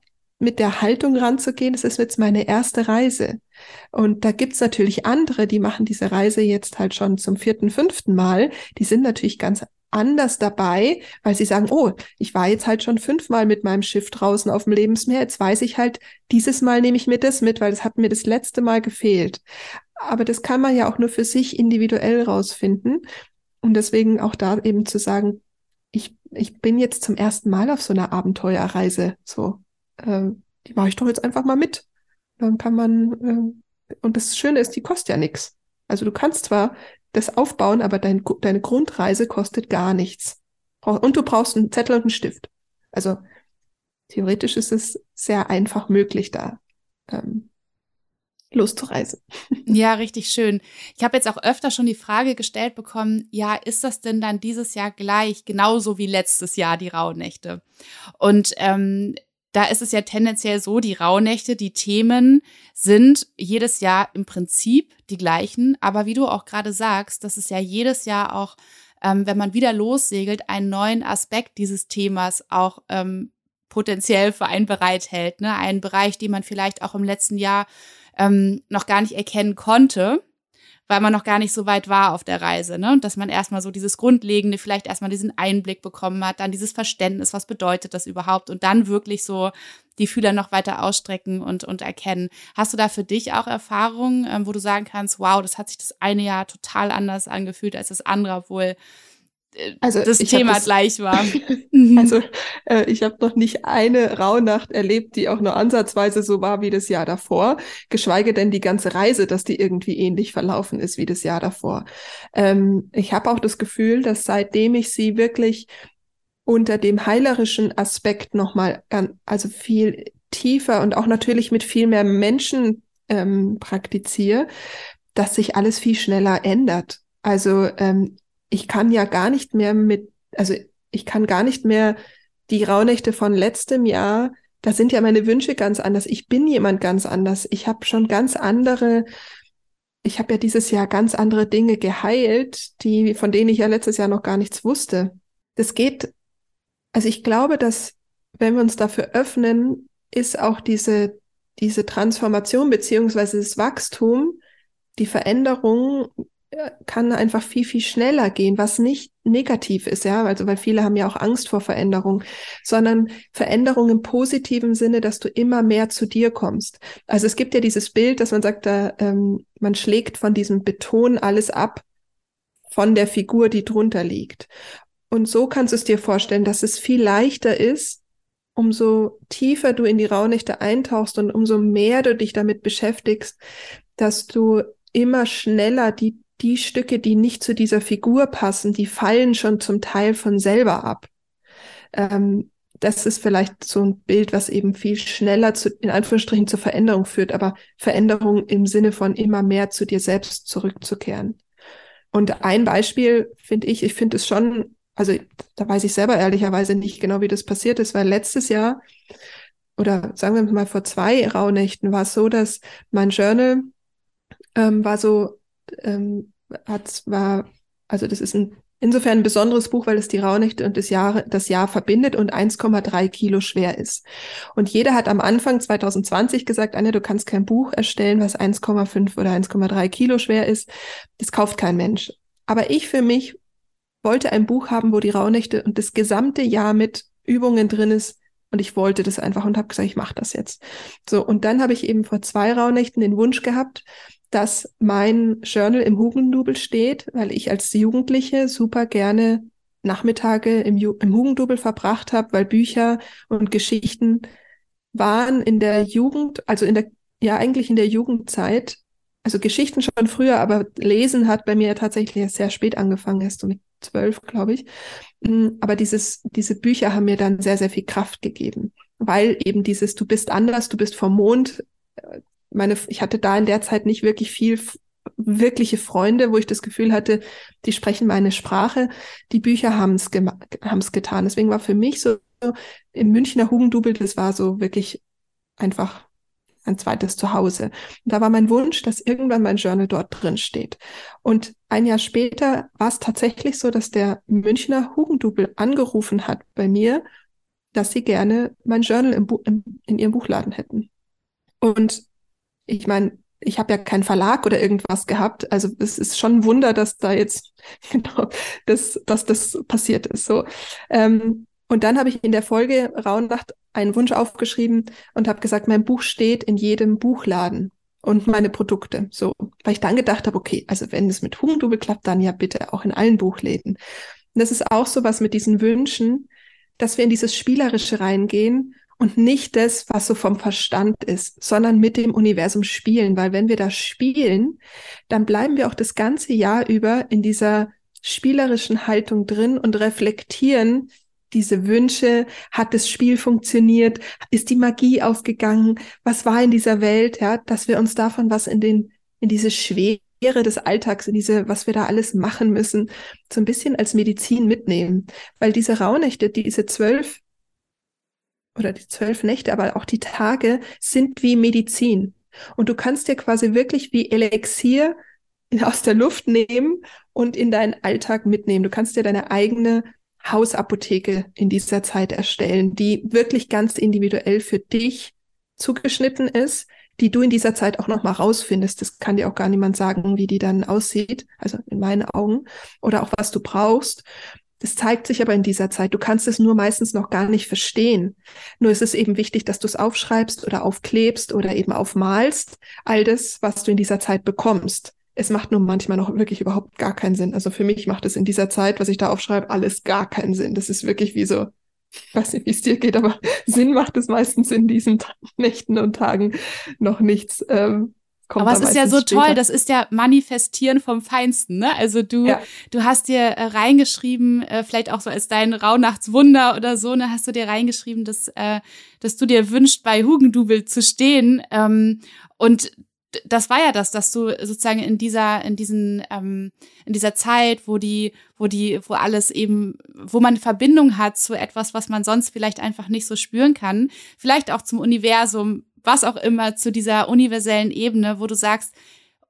mit der Haltung ranzugehen, das ist jetzt meine erste Reise. Und da gibt's natürlich andere, die machen diese Reise jetzt halt schon zum vierten, fünften Mal. Die sind natürlich ganz anders dabei, weil sie sagen, oh, ich war jetzt halt schon fünfmal mit meinem Schiff draußen auf dem Lebensmeer, jetzt weiß ich halt, dieses Mal nehme ich mir das mit, weil es hat mir das letzte Mal gefehlt. Aber das kann man ja auch nur für sich individuell rausfinden. Und deswegen auch da eben zu sagen, ich, ich bin jetzt zum ersten Mal auf so einer Abenteuerreise, so äh, die mache ich doch jetzt einfach mal mit. Dann kann man, äh, und das Schöne ist, die kostet ja nichts. Also du kannst zwar das aufbauen, aber dein, deine Grundreise kostet gar nichts. Und du brauchst einen Zettel und einen Stift. Also theoretisch ist es sehr einfach möglich, da ähm, loszureisen. Ja, richtig schön. Ich habe jetzt auch öfter schon die Frage gestellt bekommen, ja, ist das denn dann dieses Jahr gleich, genauso wie letztes Jahr die Rauhnächte? Und ähm, da ist es ja tendenziell so, die Rauhnächte, die Themen sind jedes Jahr im Prinzip die gleichen. Aber wie du auch gerade sagst, das ist ja jedes Jahr auch, ähm, wenn man wieder lossegelt, einen neuen Aspekt dieses Themas auch ähm, potenziell für einen bereithält. Ne? Einen Bereich, den man vielleicht auch im letzten Jahr ähm, noch gar nicht erkennen konnte weil man noch gar nicht so weit war auf der Reise, ne? Und dass man erstmal so dieses Grundlegende, vielleicht erstmal diesen Einblick bekommen hat, dann dieses Verständnis, was bedeutet das überhaupt und dann wirklich so die Fühler noch weiter ausstrecken und, und erkennen. Hast du da für dich auch Erfahrungen, ähm, wo du sagen kannst, wow, das hat sich das eine Jahr total anders angefühlt als das andere, obwohl also das Thema das, gleich war. also äh, ich habe noch nicht eine Rauhnacht erlebt, die auch nur ansatzweise so war wie das Jahr davor, geschweige denn die ganze Reise, dass die irgendwie ähnlich verlaufen ist wie das Jahr davor. Ähm, ich habe auch das Gefühl, dass seitdem ich sie wirklich unter dem heilerischen Aspekt nochmal, also viel tiefer und auch natürlich mit viel mehr Menschen ähm, praktiziere, dass sich alles viel schneller ändert. Also ähm, ich kann ja gar nicht mehr mit, also ich kann gar nicht mehr die Rauhnächte von letztem Jahr, da sind ja meine Wünsche ganz anders. Ich bin jemand ganz anders. Ich habe schon ganz andere, ich habe ja dieses Jahr ganz andere Dinge geheilt, die, von denen ich ja letztes Jahr noch gar nichts wusste. Das geht Also ich glaube, dass wenn wir uns dafür öffnen, ist auch diese, diese Transformation beziehungsweise das Wachstum, die Veränderung kann einfach viel, viel schneller gehen, was nicht negativ ist, ja, also weil viele haben ja auch Angst vor Veränderung, sondern Veränderung im positiven Sinne, dass du immer mehr zu dir kommst. Also es gibt ja dieses Bild, dass man sagt, da, ähm, man schlägt von diesem Beton alles ab von der Figur, die drunter liegt. Und so kannst du es dir vorstellen, dass es viel leichter ist, umso tiefer du in die Rauhnächte eintauchst und umso mehr du dich damit beschäftigst, dass du immer schneller die die Stücke, die nicht zu dieser Figur passen, die fallen schon zum Teil von selber ab. Ähm, das ist vielleicht so ein Bild, was eben viel schneller zu, in Anführungsstrichen zur Veränderung führt, aber Veränderung im Sinne von immer mehr zu dir selbst zurückzukehren. Und ein Beispiel finde ich, ich finde es schon, also da weiß ich selber ehrlicherweise nicht genau, wie das passiert ist, weil letztes Jahr oder sagen wir mal vor zwei Rauhnächten war es so, dass mein Journal ähm, war so ähm, hat war, also das ist ein, insofern ein besonderes Buch, weil es die Rauhnächte und das Jahr, das Jahr verbindet und 1,3 Kilo schwer ist. Und jeder hat am Anfang 2020 gesagt, Anja, du kannst kein Buch erstellen, was 1,5 oder 1,3 Kilo schwer ist. Das kauft kein Mensch. Aber ich für mich wollte ein Buch haben, wo die Rauhnächte und das gesamte Jahr mit Übungen drin ist, und ich wollte das einfach und habe gesagt, ich mache das jetzt. So, und dann habe ich eben vor zwei Rauhnächten den Wunsch gehabt, dass mein Journal im Hugendubel steht, weil ich als Jugendliche super gerne Nachmittage im, Ju im Hugendubel verbracht habe, weil Bücher und Geschichten waren in der Jugend, also in der, ja eigentlich in der Jugendzeit, also Geschichten schon früher, aber Lesen hat bei mir tatsächlich sehr spät angefangen, erst so mit zwölf, glaube ich. Mm, aber dieses, diese Bücher haben mir dann sehr, sehr viel Kraft gegeben, weil eben dieses, du bist anders, du bist vom Mond, äh, meine, ich hatte da in der Zeit nicht wirklich viel wirkliche Freunde, wo ich das Gefühl hatte, die sprechen meine Sprache. Die Bücher haben es getan. Deswegen war für mich so im Münchner Hugendubel, das war so wirklich einfach ein zweites Zuhause. Und da war mein Wunsch, dass irgendwann mein Journal dort drin steht. Und ein Jahr später war es tatsächlich so, dass der Münchner Hugendubel angerufen hat bei mir, dass sie gerne mein Journal im im, in ihrem Buchladen hätten. Und ich meine, ich habe ja keinen Verlag oder irgendwas gehabt. Also es ist schon ein Wunder, dass da jetzt genau das, dass das passiert ist. So. Ähm, und dann habe ich in der Folge Rauhnacht einen Wunsch aufgeschrieben und habe gesagt, mein Buch steht in jedem Buchladen und meine Produkte. So, weil ich dann gedacht habe, okay, also wenn es mit Hugendubel klappt, dann ja bitte auch in allen Buchläden. Und das ist auch so was mit diesen Wünschen, dass wir in dieses Spielerische reingehen und nicht das, was so vom Verstand ist, sondern mit dem Universum spielen, weil wenn wir da spielen, dann bleiben wir auch das ganze Jahr über in dieser spielerischen Haltung drin und reflektieren diese Wünsche, hat das Spiel funktioniert, ist die Magie aufgegangen, was war in dieser Welt, ja, dass wir uns davon was in den in diese Schwere des Alltags, in diese, was wir da alles machen müssen, so ein bisschen als Medizin mitnehmen. Weil diese Rauhnächte, diese zwölf oder die zwölf Nächte, aber auch die Tage sind wie Medizin. Und du kannst dir quasi wirklich wie Elixier aus der Luft nehmen und in deinen Alltag mitnehmen. Du kannst dir deine eigene Hausapotheke in dieser Zeit erstellen, die wirklich ganz individuell für dich zugeschnitten ist, die du in dieser Zeit auch nochmal rausfindest. Das kann dir auch gar niemand sagen, wie die dann aussieht, also in meinen Augen, oder auch was du brauchst. Das zeigt sich aber in dieser Zeit. Du kannst es nur meistens noch gar nicht verstehen. Nur ist es eben wichtig, dass du es aufschreibst oder aufklebst oder eben aufmalst. All das, was du in dieser Zeit bekommst. Es macht nur manchmal noch wirklich überhaupt gar keinen Sinn. Also für mich macht es in dieser Zeit, was ich da aufschreibe, alles gar keinen Sinn. Das ist wirklich wie so, ich weiß nicht, wie es dir geht, aber Sinn macht es meistens in diesen Nächten und Tagen noch nichts. Ähm, Kommt Aber es ist ja so später. toll, das ist ja Manifestieren vom Feinsten, ne? Also du, ja. du hast dir äh, reingeschrieben, äh, vielleicht auch so als dein Rauhnachtswunder oder so, ne, hast du dir reingeschrieben, dass, äh, dass du dir wünscht, bei Hugendubel zu stehen. Ähm, und das war ja das, dass du sozusagen in dieser, in diesen, ähm, in dieser Zeit, wo die, wo die, wo alles eben, wo man Verbindung hat zu etwas, was man sonst vielleicht einfach nicht so spüren kann, vielleicht auch zum Universum, was auch immer, zu dieser universellen Ebene, wo du sagst,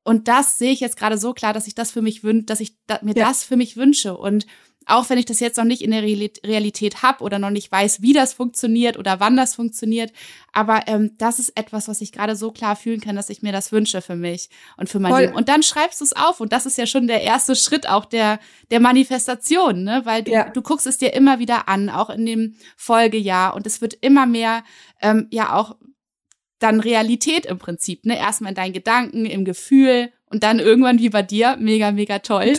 und das sehe ich jetzt gerade so klar, dass ich das für mich wünsche, dass ich da, mir ja. das für mich wünsche. Und auch wenn ich das jetzt noch nicht in der Realität habe oder noch nicht weiß, wie das funktioniert oder wann das funktioniert. Aber ähm, das ist etwas, was ich gerade so klar fühlen kann, dass ich mir das wünsche für mich und für mein Voll. Leben. Und dann schreibst du es auf und das ist ja schon der erste Schritt auch der, der Manifestation, ne? weil du, ja. du guckst es dir immer wieder an, auch in dem Folgejahr und es wird immer mehr ähm, ja auch dann Realität im Prinzip, ne? Erstmal in deinen Gedanken, im Gefühl und dann irgendwann wie bei dir, mega, mega toll.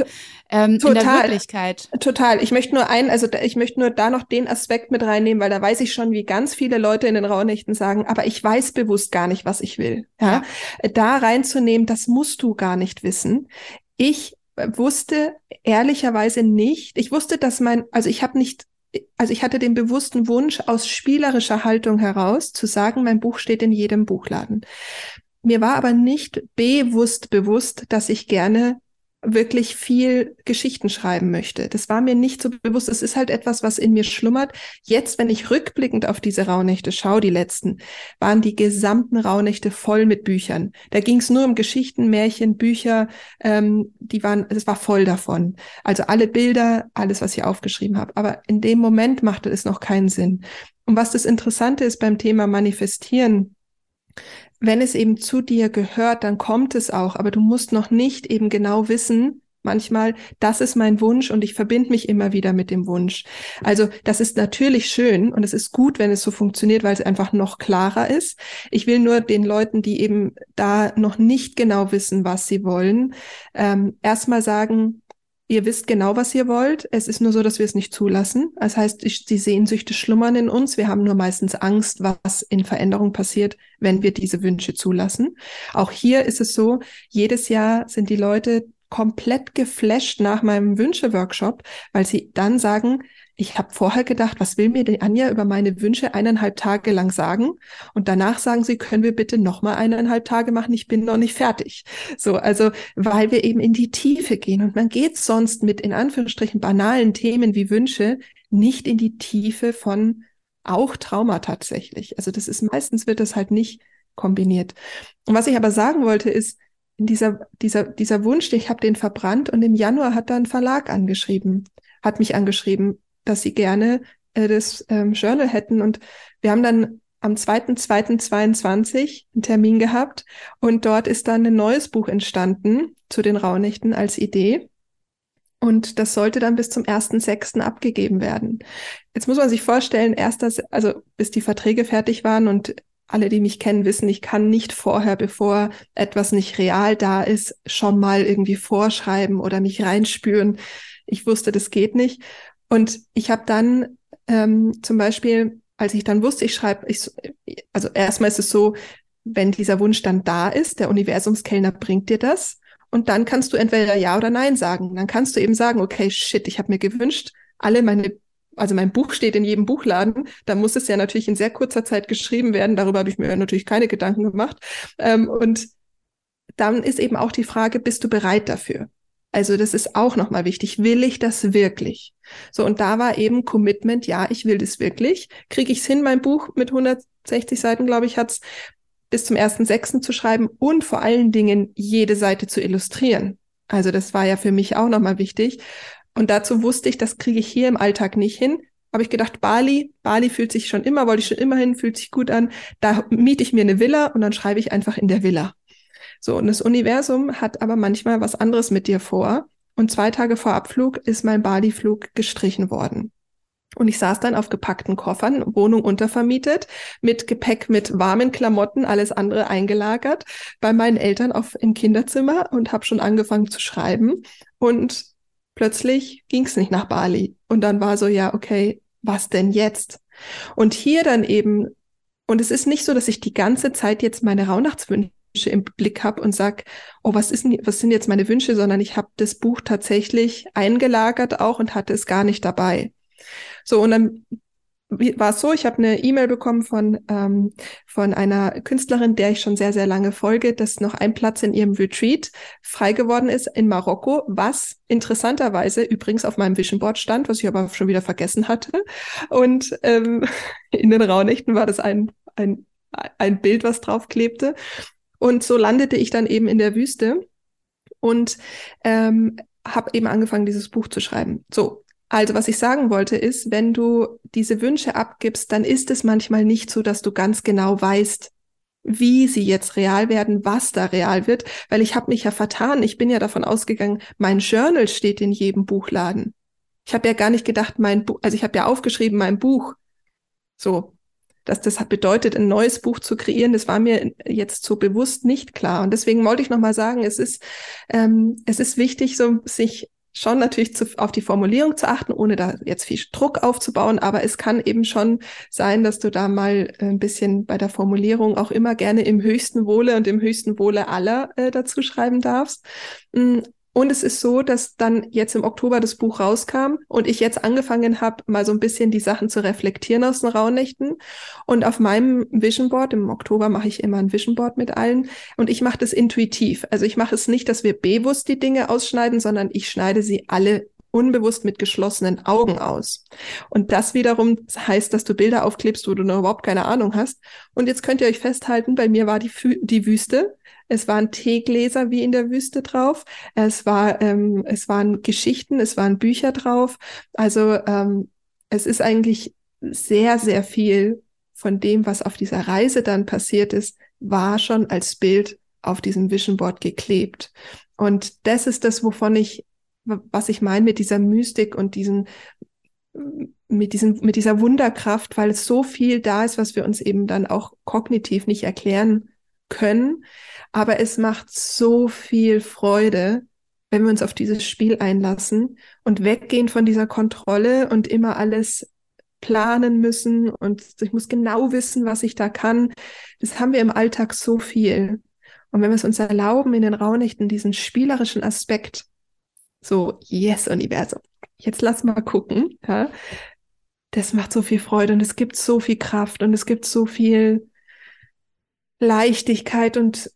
Ähm, total, in der Wirklichkeit. Total. Ich möchte nur ein, also ich möchte nur da noch den Aspekt mit reinnehmen, weil da weiß ich schon, wie ganz viele Leute in den Rauhnächten sagen, aber ich weiß bewusst gar nicht, was ich will. Ja? ja. Da reinzunehmen, das musst du gar nicht wissen. Ich wusste ehrlicherweise nicht, ich wusste, dass mein, also ich habe nicht also ich hatte den bewussten Wunsch aus spielerischer Haltung heraus zu sagen, mein Buch steht in jedem Buchladen. Mir war aber nicht bewusst bewusst, dass ich gerne wirklich viel Geschichten schreiben möchte. Das war mir nicht so bewusst. Es ist halt etwas, was in mir schlummert. Jetzt, wenn ich rückblickend auf diese Rauhnächte schaue, die letzten, waren die gesamten Rauhnächte voll mit Büchern. Da ging es nur um Geschichten, Märchen, Bücher. Ähm, die waren, es war voll davon. Also alle Bilder, alles, was ich aufgeschrieben habe. Aber in dem Moment machte es noch keinen Sinn. Und was das Interessante ist beim Thema Manifestieren, wenn es eben zu dir gehört, dann kommt es auch, aber du musst noch nicht eben genau wissen, manchmal, das ist mein Wunsch und ich verbinde mich immer wieder mit dem Wunsch. Also das ist natürlich schön und es ist gut, wenn es so funktioniert, weil es einfach noch klarer ist. Ich will nur den Leuten, die eben da noch nicht genau wissen, was sie wollen, ähm, erstmal sagen, Ihr wisst genau, was ihr wollt. Es ist nur so, dass wir es nicht zulassen. Das heißt, die Sehnsüchte schlummern in uns. Wir haben nur meistens Angst, was in Veränderung passiert, wenn wir diese Wünsche zulassen. Auch hier ist es so, jedes Jahr sind die Leute komplett geflasht nach meinem Wünsche-Workshop, weil sie dann sagen, ich habe vorher gedacht, was will mir die Anja über meine Wünsche eineinhalb Tage lang sagen? Und danach sagen sie, können wir bitte noch mal eineinhalb Tage machen? Ich bin noch nicht fertig. So, also weil wir eben in die Tiefe gehen und man geht sonst mit in Anführungsstrichen banalen Themen wie Wünsche nicht in die Tiefe von auch Trauma tatsächlich. Also das ist meistens wird das halt nicht kombiniert. Und was ich aber sagen wollte ist, in dieser, dieser, dieser Wunsch, ich habe den verbrannt und im Januar hat da ein Verlag angeschrieben, hat mich angeschrieben, dass sie gerne äh, das ähm, Journal hätten. Und wir haben dann am 2.2.22 einen Termin gehabt und dort ist dann ein neues Buch entstanden zu den Rauhnächten als Idee. Und das sollte dann bis zum 1.6. abgegeben werden. Jetzt muss man sich vorstellen, erst das, also bis die Verträge fertig waren und alle, die mich kennen, wissen, ich kann nicht vorher, bevor etwas nicht real da ist, schon mal irgendwie vorschreiben oder mich reinspüren. Ich wusste, das geht nicht. Und ich habe dann ähm, zum Beispiel, als ich dann wusste, ich schreibe, ich, also erstmal ist es so, wenn dieser Wunsch dann da ist, der Universumskellner bringt dir das. Und dann kannst du entweder Ja oder Nein sagen. Dann kannst du eben sagen, okay, shit, ich habe mir gewünscht, alle meine, also mein Buch steht in jedem Buchladen. Da muss es ja natürlich in sehr kurzer Zeit geschrieben werden. Darüber habe ich mir natürlich keine Gedanken gemacht. Ähm, und dann ist eben auch die Frage, bist du bereit dafür? Also das ist auch nochmal wichtig. Will ich das wirklich? So, und da war eben Commitment, ja, ich will das wirklich. Kriege ich es hin, mein Buch mit 160 Seiten, glaube ich, hat's bis zum ersten sechsten zu schreiben und vor allen Dingen jede Seite zu illustrieren. Also das war ja für mich auch nochmal wichtig. Und dazu wusste ich, das kriege ich hier im Alltag nicht hin. Habe ich gedacht, Bali, Bali fühlt sich schon immer, wollte ich schon immer hin, fühlt sich gut an. Da miete ich mir eine Villa und dann schreibe ich einfach in der Villa. So, und das Universum hat aber manchmal was anderes mit dir vor. Und zwei Tage vor Abflug ist mein Bali-Flug gestrichen worden. Und ich saß dann auf gepackten Koffern, Wohnung untervermietet, mit Gepäck, mit warmen Klamotten, alles andere eingelagert, bei meinen Eltern auf, im Kinderzimmer und habe schon angefangen zu schreiben. Und plötzlich ging es nicht nach Bali. Und dann war so, ja, okay, was denn jetzt? Und hier dann eben, und es ist nicht so, dass ich die ganze Zeit jetzt meine Rauhnachtswünsche im Blick habe und sag, oh, was ist denn, was sind jetzt meine Wünsche, sondern ich habe das Buch tatsächlich eingelagert auch und hatte es gar nicht dabei. So, und dann war es so, ich habe eine E-Mail bekommen von, ähm, von einer Künstlerin, der ich schon sehr, sehr lange folge, dass noch ein Platz in ihrem Retreat frei geworden ist in Marokko, was interessanterweise übrigens auf meinem Vision Board stand, was ich aber schon wieder vergessen hatte. Und ähm, in den Rauhnächten war das ein, ein, ein Bild, was drauf klebte. Und so landete ich dann eben in der Wüste und ähm, habe eben angefangen, dieses Buch zu schreiben. So, Also, was ich sagen wollte, ist, wenn du diese Wünsche abgibst, dann ist es manchmal nicht so, dass du ganz genau weißt, wie sie jetzt real werden, was da real wird, weil ich habe mich ja vertan. Ich bin ja davon ausgegangen, mein Journal steht in jedem Buchladen. Ich habe ja gar nicht gedacht, mein Buch, also ich habe ja aufgeschrieben, mein Buch. So, dass das bedeutet, ein neues Buch zu kreieren, das war mir jetzt so bewusst nicht klar. Und deswegen wollte ich nochmal sagen, es ist, ähm, es ist wichtig, so sich schon natürlich zu, auf die Formulierung zu achten, ohne da jetzt viel Druck aufzubauen. Aber es kann eben schon sein, dass du da mal ein bisschen bei der Formulierung auch immer gerne im höchsten Wohle und im höchsten Wohle aller äh, dazu schreiben darfst. Und es ist so, dass dann jetzt im Oktober das Buch rauskam und ich jetzt angefangen habe, mal so ein bisschen die Sachen zu reflektieren aus den Rauhnächten. Und auf meinem Vision Board, im Oktober mache ich immer ein Vision Board mit allen und ich mache das intuitiv. Also ich mache es nicht, dass wir bewusst die Dinge ausschneiden, sondern ich schneide sie alle unbewusst mit geschlossenen Augen aus. Und das wiederum heißt, dass du Bilder aufklebst, wo du noch überhaupt keine Ahnung hast. Und jetzt könnt ihr euch festhalten, bei mir war die, Fü die Wüste. Es waren Teegläser wie in der Wüste drauf. Es war, ähm, es waren Geschichten, es waren Bücher drauf. Also ähm, es ist eigentlich sehr, sehr viel von dem, was auf dieser Reise dann passiert ist, war schon als Bild auf diesem Vision Board geklebt. Und das ist das, wovon ich was ich meine mit dieser Mystik und diesen, mit diesem, mit dieser Wunderkraft, weil es so viel da ist, was wir uns eben dann auch kognitiv nicht erklären können. Aber es macht so viel Freude, wenn wir uns auf dieses Spiel einlassen und weggehen von dieser Kontrolle und immer alles planen müssen und ich muss genau wissen, was ich da kann. Das haben wir im Alltag so viel. Und wenn wir es uns erlauben, in den Raunächten diesen spielerischen Aspekt so, yes, Universum. Jetzt lass mal gucken. Ja? Das macht so viel Freude und es gibt so viel Kraft und es gibt so viel Leichtigkeit und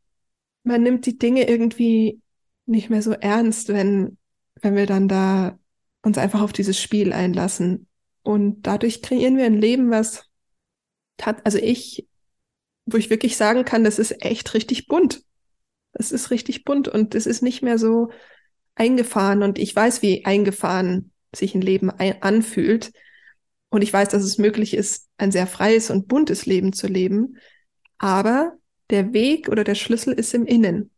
man nimmt die Dinge irgendwie nicht mehr so ernst, wenn, wenn wir dann da uns einfach auf dieses Spiel einlassen. Und dadurch kreieren wir ein Leben, was hat, also ich, wo ich wirklich sagen kann, das ist echt richtig bunt. Es ist richtig bunt und es ist nicht mehr so, eingefahren und ich weiß, wie eingefahren sich ein Leben ein anfühlt. Und ich weiß, dass es möglich ist, ein sehr freies und buntes Leben zu leben. Aber der Weg oder der Schlüssel ist im Innen.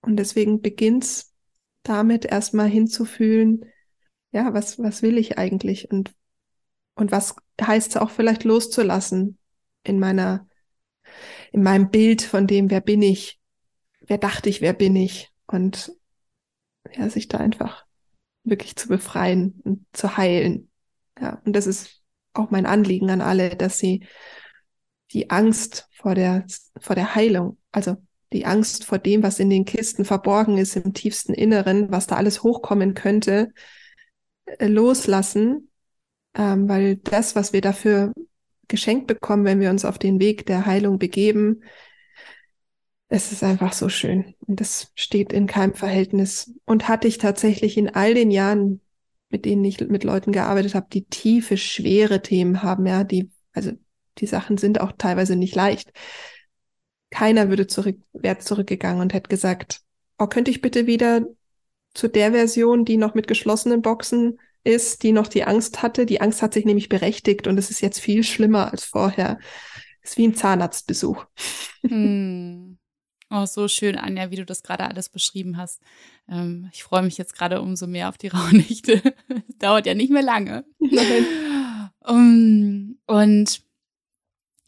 Und deswegen beginnt's damit erstmal hinzufühlen, ja, was, was will ich eigentlich und, und was heißt es auch vielleicht loszulassen in meiner, in meinem Bild von dem, wer bin ich, wer dachte ich, wer bin ich und ja, sich da einfach wirklich zu befreien und zu heilen. Ja, und das ist auch mein Anliegen an alle, dass sie die Angst vor der, vor der Heilung, also die Angst vor dem, was in den Kisten verborgen ist, im tiefsten Inneren, was da alles hochkommen könnte, äh, loslassen, ähm, weil das, was wir dafür geschenkt bekommen, wenn wir uns auf den Weg der Heilung begeben, es ist einfach so schön. Und das steht in keinem Verhältnis. Und hatte ich tatsächlich in all den Jahren, mit denen ich mit Leuten gearbeitet habe, die tiefe, schwere Themen haben, ja, die, also die Sachen sind auch teilweise nicht leicht. Keiner würde zurück, wäre zurückgegangen und hätte gesagt, oh, könnte ich bitte wieder zu der Version, die noch mit geschlossenen Boxen ist, die noch die Angst hatte. Die Angst hat sich nämlich berechtigt und es ist jetzt viel schlimmer als vorher. Es ist wie ein Zahnarztbesuch. Hm. Oh, so schön, Anja, wie du das gerade alles beschrieben hast. Ähm, ich freue mich jetzt gerade umso mehr auf die Rauhnächte. Dauert ja nicht mehr lange. um, und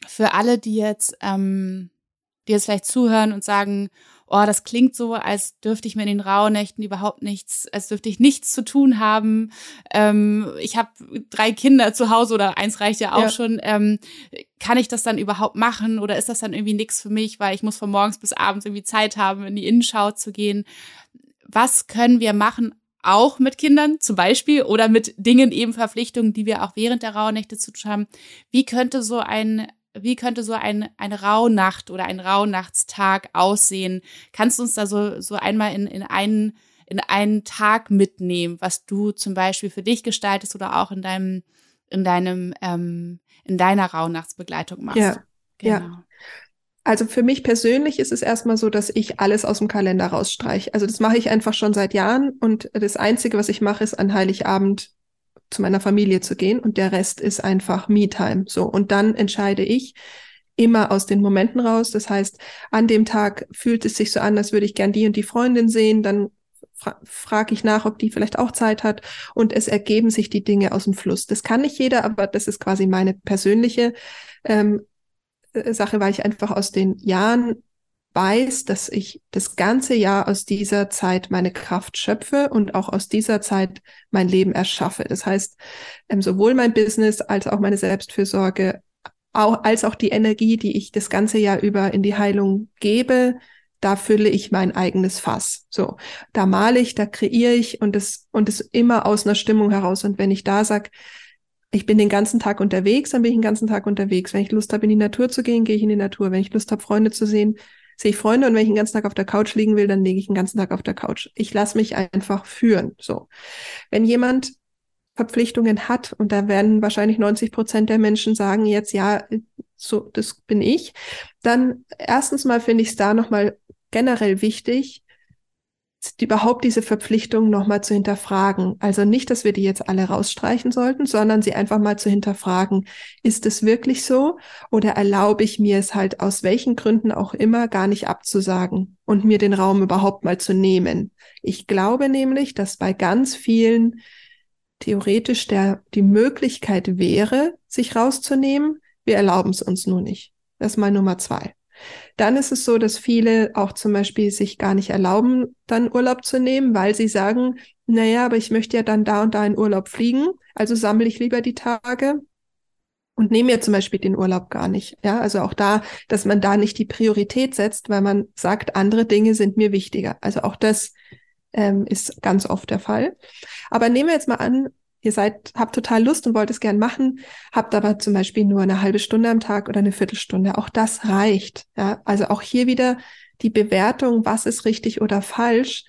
für alle, die jetzt, ähm, die jetzt vielleicht zuhören und sagen, oh, das klingt so, als dürfte ich mir in den Rauhnächten überhaupt nichts, als dürfte ich nichts zu tun haben. Ähm, ich habe drei Kinder zu Hause oder eins reicht ja auch ja. schon. Ähm, kann ich das dann überhaupt machen oder ist das dann irgendwie nichts für mich, weil ich muss von morgens bis abends irgendwie Zeit haben, in die Innenschau zu gehen? Was können wir machen, auch mit Kindern zum Beispiel oder mit Dingen eben Verpflichtungen, die wir auch während der Rauhnächte zu tun haben. Wie könnte so ein wie könnte so ein, eine Rauhnacht oder ein Rauhnachtstag aussehen? Kannst du uns da so, so einmal in, in einen, in einen Tag mitnehmen, was du zum Beispiel für dich gestaltest oder auch in deinem, in deinem, ähm, in deiner Rauhnachtsbegleitung machst? Ja, genau. ja. Also für mich persönlich ist es erstmal so, dass ich alles aus dem Kalender rausstreiche. Also das mache ich einfach schon seit Jahren und das Einzige, was ich mache, ist an Heiligabend zu meiner Familie zu gehen und der Rest ist einfach Me-Time. So. Und dann entscheide ich immer aus den Momenten raus. Das heißt, an dem Tag fühlt es sich so an, als würde ich gern die und die Freundin sehen. Dann fra frage ich nach, ob die vielleicht auch Zeit hat und es ergeben sich die Dinge aus dem Fluss. Das kann nicht jeder, aber das ist quasi meine persönliche ähm, äh, Sache, weil ich einfach aus den Jahren weiß, dass ich das ganze Jahr aus dieser Zeit meine Kraft schöpfe und auch aus dieser Zeit mein Leben erschaffe. Das heißt, ähm, sowohl mein Business als auch meine Selbstfürsorge, auch, als auch die Energie, die ich das ganze Jahr über in die Heilung gebe, da fülle ich mein eigenes Fass. So, da male ich, da kreiere ich und es und es immer aus einer Stimmung heraus. Und wenn ich da sag, ich bin den ganzen Tag unterwegs, dann bin ich den ganzen Tag unterwegs. Wenn ich Lust habe, in die Natur zu gehen, gehe ich in die Natur. Wenn ich Lust habe, Freunde zu sehen, sehe ich Freunde. Und wenn ich den ganzen Tag auf der Couch liegen will, dann lege ich den ganzen Tag auf der Couch. Ich lasse mich einfach führen. So, wenn jemand Verpflichtungen hat, und da werden wahrscheinlich 90 Prozent der Menschen sagen jetzt, ja, so, das bin ich, dann erstens mal finde ich es da nochmal generell wichtig, überhaupt diese Verpflichtung nochmal zu hinterfragen. Also nicht, dass wir die jetzt alle rausstreichen sollten, sondern sie einfach mal zu hinterfragen. Ist es wirklich so? Oder erlaube ich mir es halt aus welchen Gründen auch immer gar nicht abzusagen und mir den Raum überhaupt mal zu nehmen? Ich glaube nämlich, dass bei ganz vielen theoretisch der, die Möglichkeit wäre, sich rauszunehmen. Wir erlauben es uns nur nicht. Das ist mal Nummer zwei. Dann ist es so, dass viele auch zum Beispiel sich gar nicht erlauben, dann Urlaub zu nehmen, weil sie sagen, naja, aber ich möchte ja dann da und da in Urlaub fliegen, also sammle ich lieber die Tage und nehme mir zum Beispiel den Urlaub gar nicht. Ja, also auch da, dass man da nicht die Priorität setzt, weil man sagt, andere Dinge sind mir wichtiger. Also auch das ähm, ist ganz oft der Fall. Aber nehmen wir jetzt mal an, ihr seid, habt total Lust und wollt es gern machen, habt aber zum Beispiel nur eine halbe Stunde am Tag oder eine Viertelstunde. Auch das reicht. Ja? Also auch hier wieder die Bewertung, was ist richtig oder falsch,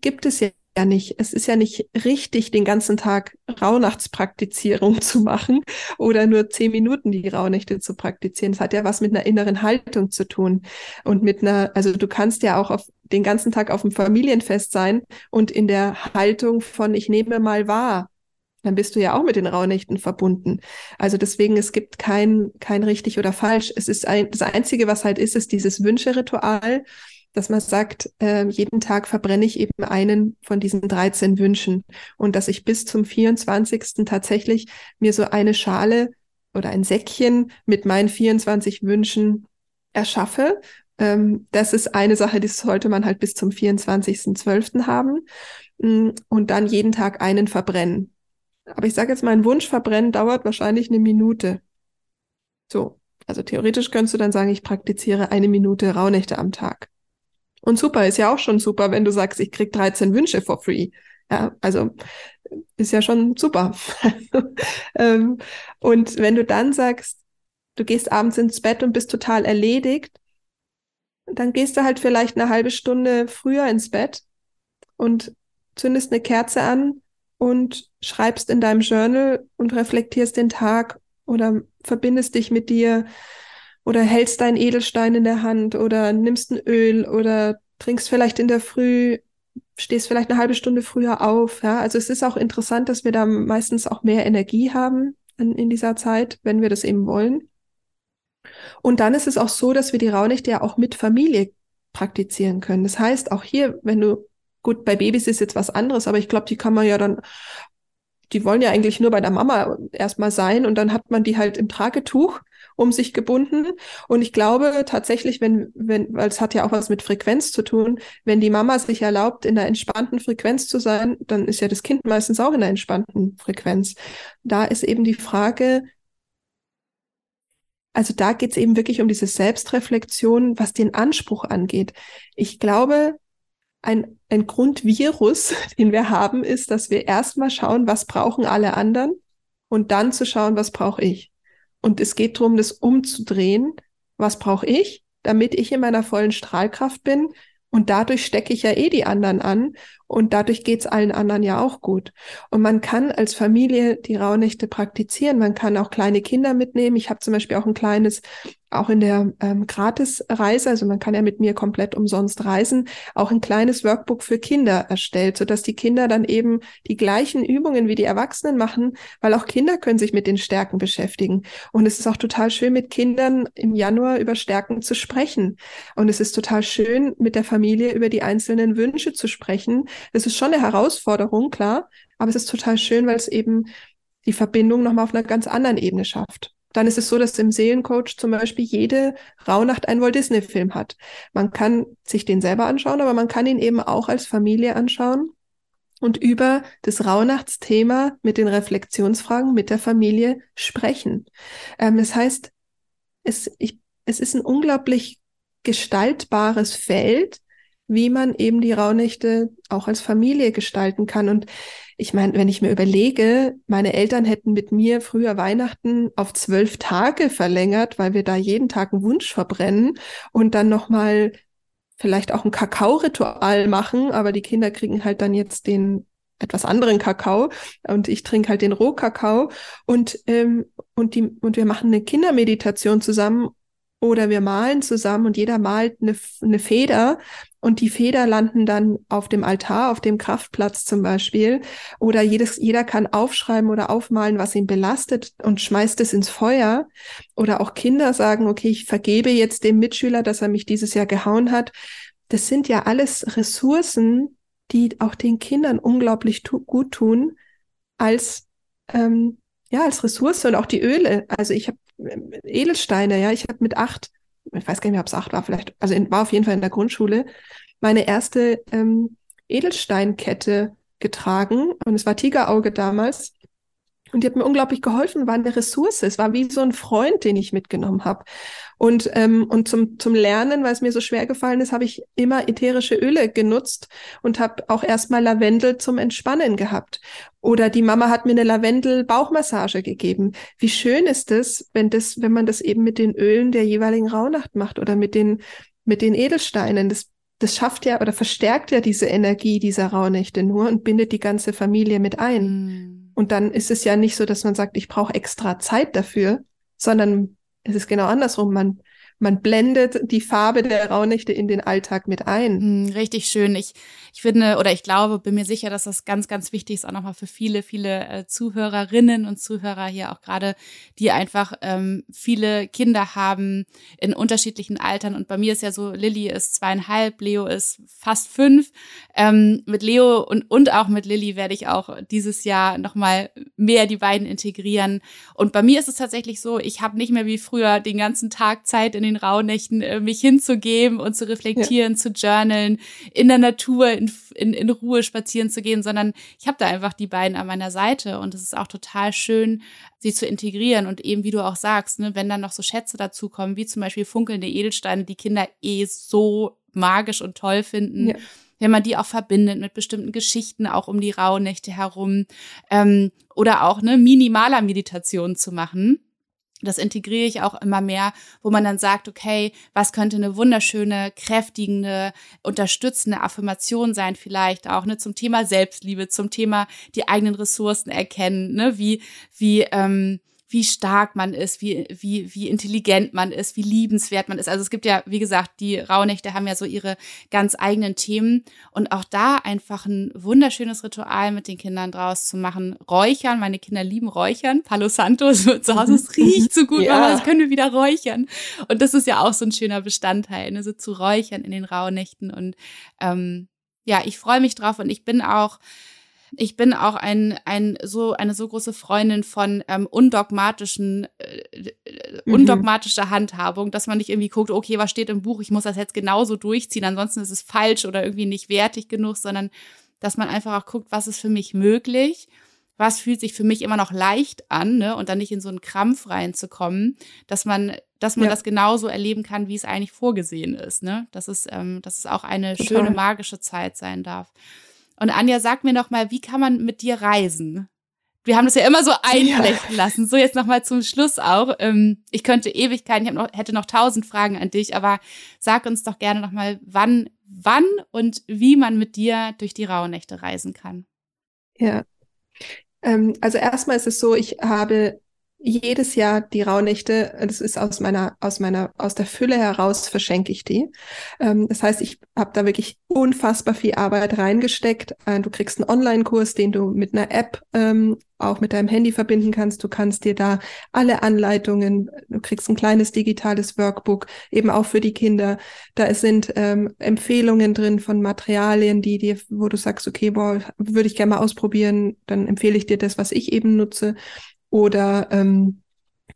gibt es ja nicht. Es ist ja nicht richtig, den ganzen Tag Rauhnachtspraktizierung zu machen oder nur zehn Minuten die Rauhnächte zu praktizieren. Es hat ja was mit einer inneren Haltung zu tun und mit einer, also du kannst ja auch auf den ganzen Tag auf dem Familienfest sein und in der Haltung von ich nehme mal wahr, dann bist du ja auch mit den Rauhnächten verbunden. Also deswegen, es gibt kein, kein richtig oder falsch. Es ist ein, das Einzige, was halt ist, ist dieses Wünscheritual, dass man sagt, äh, jeden Tag verbrenne ich eben einen von diesen 13 Wünschen und dass ich bis zum 24. tatsächlich mir so eine Schale oder ein Säckchen mit meinen 24 Wünschen erschaffe. Ähm, das ist eine Sache, die sollte man halt bis zum 24.12. haben mm, und dann jeden Tag einen verbrennen. Aber ich sage jetzt mal, ein Wunsch verbrennen dauert wahrscheinlich eine Minute. So. Also theoretisch könntest du dann sagen, ich praktiziere eine Minute Rauhnächte am Tag. Und super, ist ja auch schon super, wenn du sagst, ich krieg 13 Wünsche for free. Ja, also ist ja schon super. Ähm, und wenn du dann sagst, du gehst abends ins Bett und bist total erledigt, dann gehst du halt vielleicht eine halbe Stunde früher ins Bett und zündest eine Kerze an und schreibst in deinem Journal und reflektierst den Tag oder verbindest dich mit dir oder hältst deinen Edelstein in der Hand oder nimmst ein Öl oder trinkst vielleicht in der Früh, stehst vielleicht eine halbe Stunde früher auf. Ja, also es ist auch interessant, dass wir da meistens auch mehr Energie haben in, in dieser Zeit, wenn wir das eben wollen. Und dann ist es auch so, dass wir die Raunächte ja auch mit Familie praktizieren können. Das heißt, auch hier, wenn du Gut, bei Babys ist jetzt was anderes, aber ich glaube, die kann man ja dann, die wollen ja eigentlich nur bei der Mama erstmal sein und dann hat man die halt im Tragetuch um sich gebunden. Und ich glaube tatsächlich, wenn, wenn, weil es hat ja auch was mit Frequenz zu tun, wenn die Mama sich erlaubt, in einer entspannten Frequenz zu sein, dann ist ja das Kind meistens auch in einer entspannten Frequenz. Da ist eben die Frage, also da geht es eben wirklich um diese Selbstreflexion, was den Anspruch angeht. Ich glaube, ein, ein Grundvirus, den wir haben, ist, dass wir erstmal schauen, was brauchen alle anderen und dann zu schauen, was brauche ich. Und es geht darum, das umzudrehen. Was brauche ich, damit ich in meiner vollen Strahlkraft bin? Und dadurch stecke ich ja eh die anderen an. Und dadurch geht's allen anderen ja auch gut. Und man kann als Familie die Rauhnächte praktizieren. Man kann auch kleine Kinder mitnehmen. Ich habe zum Beispiel auch ein kleines auch in der ähm, Gratisreise, also man kann ja mit mir komplett umsonst reisen, auch ein kleines Workbook für Kinder erstellt, so dass die Kinder dann eben die gleichen Übungen wie die Erwachsenen machen, weil auch Kinder können sich mit den Stärken beschäftigen. Und es ist auch total schön, mit Kindern im Januar über Stärken zu sprechen. Und es ist total schön, mit der Familie über die einzelnen Wünsche zu sprechen. Es ist schon eine Herausforderung, klar, aber es ist total schön, weil es eben die Verbindung nochmal auf einer ganz anderen Ebene schafft. Dann ist es so, dass im Seelencoach zum Beispiel jede Rauhnacht einen Walt Disney Film hat. Man kann sich den selber anschauen, aber man kann ihn eben auch als Familie anschauen und über das Rauhnachtsthema mit den Reflexionsfragen mit der Familie sprechen. Ähm, das heißt, es, ich, es ist ein unglaublich gestaltbares Feld, wie man eben die Rauhnächte auch als Familie gestalten kann. Und ich meine, wenn ich mir überlege, meine Eltern hätten mit mir früher Weihnachten auf zwölf Tage verlängert, weil wir da jeden Tag einen Wunsch verbrennen und dann nochmal vielleicht auch ein Kakao-Ritual machen, aber die Kinder kriegen halt dann jetzt den etwas anderen Kakao und ich trinke halt den Rohkakao und ähm, und die und wir machen eine Kindermeditation zusammen oder wir malen zusammen und jeder malt eine, eine Feder und die Feder landen dann auf dem Altar, auf dem Kraftplatz zum Beispiel. Oder jedes, jeder kann aufschreiben oder aufmalen, was ihn belastet und schmeißt es ins Feuer. Oder auch Kinder sagen, okay, ich vergebe jetzt dem Mitschüler, dass er mich dieses Jahr gehauen hat. Das sind ja alles Ressourcen, die auch den Kindern unglaublich tu gut tun als ähm, ja als Ressource und auch die Öle. Also ich habe Edelsteine, ja, ich habe mit acht, ich weiß gar nicht mehr, ob es acht war, vielleicht, also in, war auf jeden Fall in der Grundschule, meine erste ähm, Edelsteinkette getragen und es war Tigerauge damals. Und die hat mir unglaublich geholfen, war eine Ressource. Es war wie so ein Freund, den ich mitgenommen habe. Und, ähm, und zum, zum Lernen, weil es mir so schwer gefallen ist, habe ich immer ätherische Öle genutzt und habe auch erstmal Lavendel zum Entspannen gehabt. Oder die Mama hat mir eine Lavendel-Bauchmassage gegeben. Wie schön ist es, wenn das, wenn man das eben mit den Ölen der jeweiligen Rauhnacht macht oder mit den, mit den Edelsteinen. Das das schafft ja oder verstärkt ja diese Energie dieser Rauhnächte nur und bindet die ganze Familie mit ein. Mm. Und dann ist es ja nicht so, dass man sagt, ich brauche extra Zeit dafür, sondern es ist genau andersrum. Man man blendet die Farbe der Rauhnächte in den Alltag mit ein. Hm, richtig schön. Ich, ich finde oder ich glaube, bin mir sicher, dass das ganz, ganz wichtig ist, auch nochmal für viele, viele äh, Zuhörerinnen und Zuhörer hier auch gerade, die einfach ähm, viele Kinder haben in unterschiedlichen Altern. Und bei mir ist ja so, Lilly ist zweieinhalb, Leo ist fast fünf. Ähm, mit Leo und, und auch mit Lilly werde ich auch dieses Jahr nochmal mehr die beiden integrieren. Und bei mir ist es tatsächlich so, ich habe nicht mehr wie früher den ganzen Tag Zeit in den den Rauhnächten äh, mich hinzugeben und zu reflektieren, ja. zu journalen, in der Natur in, in, in Ruhe spazieren zu gehen, sondern ich habe da einfach die beiden an meiner Seite und es ist auch total schön, sie zu integrieren und eben, wie du auch sagst, ne, wenn dann noch so Schätze dazukommen, wie zum Beispiel funkelnde Edelsteine, die Kinder eh so magisch und toll finden. Ja wenn man die auch verbindet mit bestimmten Geschichten auch um die Rauhnächte herum ähm, oder auch eine minimaler Meditation zu machen das integriere ich auch immer mehr, wo man dann sagt, okay, was könnte eine wunderschöne, kräftigende, unterstützende Affirmation sein, vielleicht auch ne, zum Thema Selbstliebe, zum Thema die eigenen Ressourcen erkennen, ne, wie wie ähm, wie stark man ist, wie, wie, wie intelligent man ist, wie liebenswert man ist. Also es gibt ja, wie gesagt, die Rauhnächte haben ja so ihre ganz eigenen Themen und auch da einfach ein wunderschönes Ritual mit den Kindern draus zu machen. Räuchern, meine Kinder lieben Räuchern. Palo Santo so zu Hause, es riecht so gut, ja. Mama, das können wir wieder räuchern. Und das ist ja auch so ein schöner Bestandteil, ne, so zu räuchern in den Rauhnächten und ähm, ja, ich freue mich drauf und ich bin auch ich bin auch ein, ein so, eine so große Freundin von ähm, undogmatischen, äh, mhm. undogmatischer Handhabung, dass man nicht irgendwie guckt, okay, was steht im Buch, ich muss das jetzt genauso durchziehen, ansonsten ist es falsch oder irgendwie nicht wertig genug, sondern dass man einfach auch guckt, was ist für mich möglich, was fühlt sich für mich immer noch leicht an, ne, und dann nicht in so einen Krampf reinzukommen, dass man, dass man ja. das genauso erleben kann, wie es eigentlich vorgesehen ist, ne, dass es, ähm, dass es auch eine Total. schöne magische Zeit sein darf. Und Anja, sag mir noch mal, wie kann man mit dir reisen? Wir haben das ja immer so einflechten ja. lassen. So jetzt noch mal zum Schluss auch. Ähm, ich könnte Ewigkeiten, ich noch, hätte noch tausend Fragen an dich, aber sag uns doch gerne noch mal, wann wann und wie man mit dir durch die Rauhnächte reisen kann. Ja. Ähm, also erstmal ist es so, ich habe jedes Jahr die Rauhnächte, das ist aus meiner, aus meiner, aus der Fülle heraus verschenke ich die. Ähm, das heißt, ich habe da wirklich unfassbar viel Arbeit reingesteckt. Äh, du kriegst einen Online-Kurs, den du mit einer App ähm, auch mit deinem Handy verbinden kannst. Du kannst dir da alle Anleitungen, du kriegst ein kleines digitales Workbook, eben auch für die Kinder. Da sind ähm, Empfehlungen drin von Materialien, die dir, wo du sagst, okay, boah, würde ich gerne mal ausprobieren, dann empfehle ich dir das, was ich eben nutze. Oder ähm,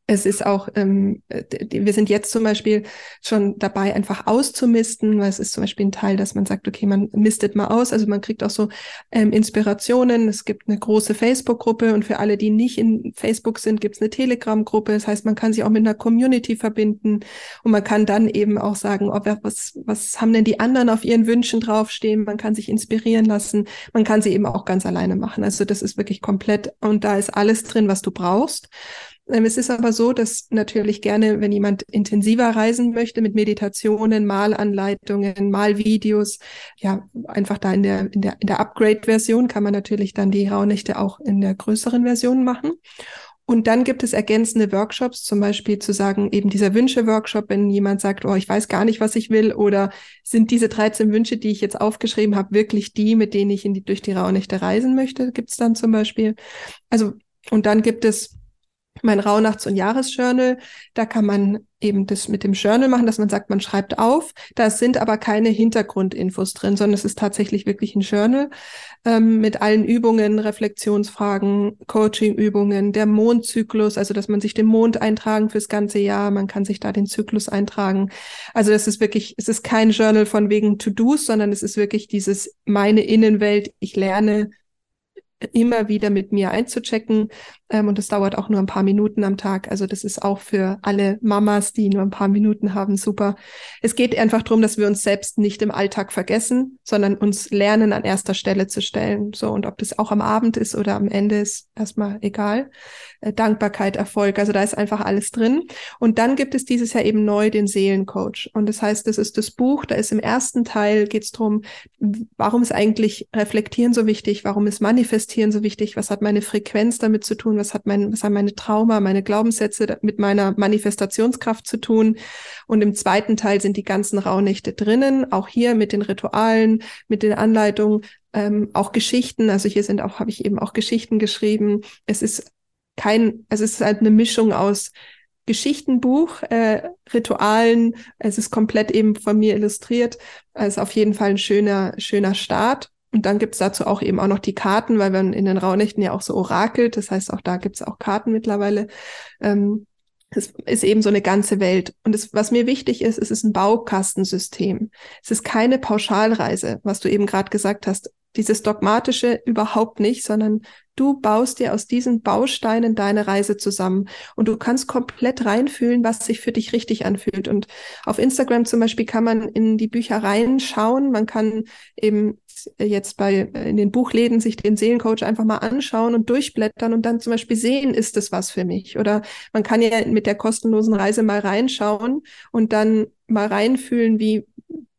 es ist auch, ähm, wir sind jetzt zum Beispiel schon dabei, einfach auszumisten, weil es ist zum Beispiel ein Teil, dass man sagt, okay, man mistet mal aus, also man kriegt auch so ähm, Inspirationen. Es gibt eine große Facebook-Gruppe und für alle, die nicht in Facebook sind, gibt es eine Telegram-Gruppe. Das heißt, man kann sich auch mit einer Community verbinden und man kann dann eben auch sagen, ob was, was haben denn die anderen auf ihren Wünschen draufstehen? Man kann sich inspirieren lassen. Man kann sie eben auch ganz alleine machen. Also das ist wirklich komplett und da ist alles drin, was du brauchst. Ähm, es ist aber so, dass natürlich gerne, wenn jemand intensiver reisen möchte mit Meditationen, Malanleitungen, Malvideos, ja, einfach da in der, in der, in der Upgrade-Version kann man natürlich dann die Rauhnächte auch in der größeren Version machen. Und dann gibt es ergänzende Workshops, zum Beispiel zu sagen, eben dieser Wünsche-Workshop, wenn jemand sagt, oh, ich weiß gar nicht, was ich will, oder sind diese 13 Wünsche, die ich jetzt aufgeschrieben habe, wirklich die, mit denen ich in die, durch die Rauhnächte reisen möchte, gibt es dann zum Beispiel. Also, und dann gibt es mein Rauhnachts- und Jahresjournal. Da kann man eben das mit dem Journal machen, dass man sagt, man schreibt auf. Da sind aber keine Hintergrundinfos drin, sondern es ist tatsächlich wirklich ein Journal ähm, mit allen Übungen, Reflexionsfragen, Coachingübungen, der Mondzyklus, also dass man sich den Mond eintragen fürs ganze Jahr. Man kann sich da den Zyklus eintragen. Also das ist wirklich, es ist kein Journal von wegen To-Dos, sondern es ist wirklich dieses meine Innenwelt. Ich lerne immer wieder mit mir einzuchecken. Ähm, und das dauert auch nur ein paar Minuten am Tag. Also das ist auch für alle Mamas, die nur ein paar Minuten haben, super. Es geht einfach darum, dass wir uns selbst nicht im Alltag vergessen, sondern uns lernen, an erster Stelle zu stellen. So, und ob das auch am Abend ist oder am Ende ist erstmal egal. Äh, Dankbarkeit, Erfolg, also da ist einfach alles drin. Und dann gibt es dieses Jahr eben neu den Seelencoach. Und das heißt, das ist das Buch, da ist im ersten Teil geht es darum, warum ist eigentlich Reflektieren so wichtig, warum ist Manifestieren so wichtig, was hat meine Frequenz damit zu tun, was hat mein, was haben meine Trauma, meine Glaubenssätze mit meiner Manifestationskraft zu tun. Und im zweiten Teil sind die ganzen Rauhnächte drinnen, auch hier mit den Ritualen, mit den Anleitungen, ähm, auch Geschichten. Also hier sind auch, habe ich eben auch Geschichten geschrieben. Es ist kein, also es ist halt eine Mischung aus Geschichtenbuch, äh, Ritualen. Es ist komplett eben von mir illustriert. Also auf jeden Fall ein schöner, schöner Start. Und dann gibt's dazu auch eben auch noch die Karten, weil man in den Rauhnächten ja auch so orakelt. Das heißt, auch da gibt's auch Karten mittlerweile. Ähm, es ist eben so eine ganze Welt. Und es, was mir wichtig ist, es ist ein Baukastensystem. Es ist keine Pauschalreise, was du eben gerade gesagt hast. Dieses dogmatische überhaupt nicht, sondern du baust dir aus diesen Bausteinen deine Reise zusammen und du kannst komplett reinfühlen, was sich für dich richtig anfühlt. Und auf Instagram zum Beispiel kann man in die Büchereien schauen. Man kann eben jetzt bei in den Buchläden sich den Seelencoach einfach mal anschauen und durchblättern und dann zum Beispiel sehen, ist das was für mich? Oder man kann ja mit der kostenlosen Reise mal reinschauen und dann mal reinfühlen, wie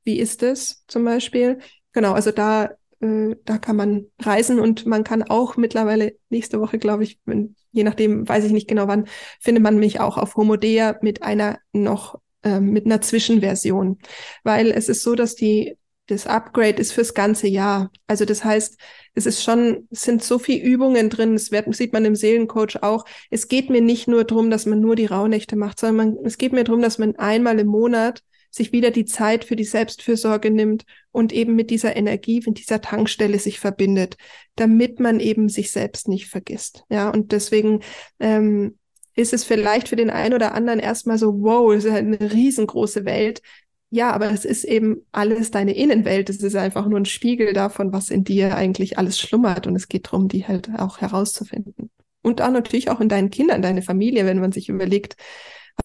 wie ist es zum Beispiel? Genau, also da äh, da kann man reisen und man kann auch mittlerweile nächste Woche, glaube ich, wenn, je nachdem, weiß ich nicht genau wann, findet man mich auch auf Homodea mit einer noch äh, mit einer Zwischenversion, weil es ist so, dass die das Upgrade ist fürs ganze Jahr. Also das heißt, es ist schon, es sind so viele Übungen drin, das wird, sieht man im Seelencoach auch. Es geht mir nicht nur darum, dass man nur die Rauhnächte macht, sondern man, es geht mir darum, dass man einmal im Monat sich wieder die Zeit für die Selbstfürsorge nimmt und eben mit dieser Energie, mit dieser Tankstelle sich verbindet, damit man eben sich selbst nicht vergisst. Ja, und deswegen ähm, ist es vielleicht für den einen oder anderen erstmal so, wow, es ist halt eine riesengroße Welt. Ja, aber es ist eben alles deine Innenwelt. Es ist einfach nur ein Spiegel davon, was in dir eigentlich alles schlummert. Und es geht darum, die halt auch herauszufinden. Und auch natürlich auch in deinen Kindern, deine Familie, wenn man sich überlegt,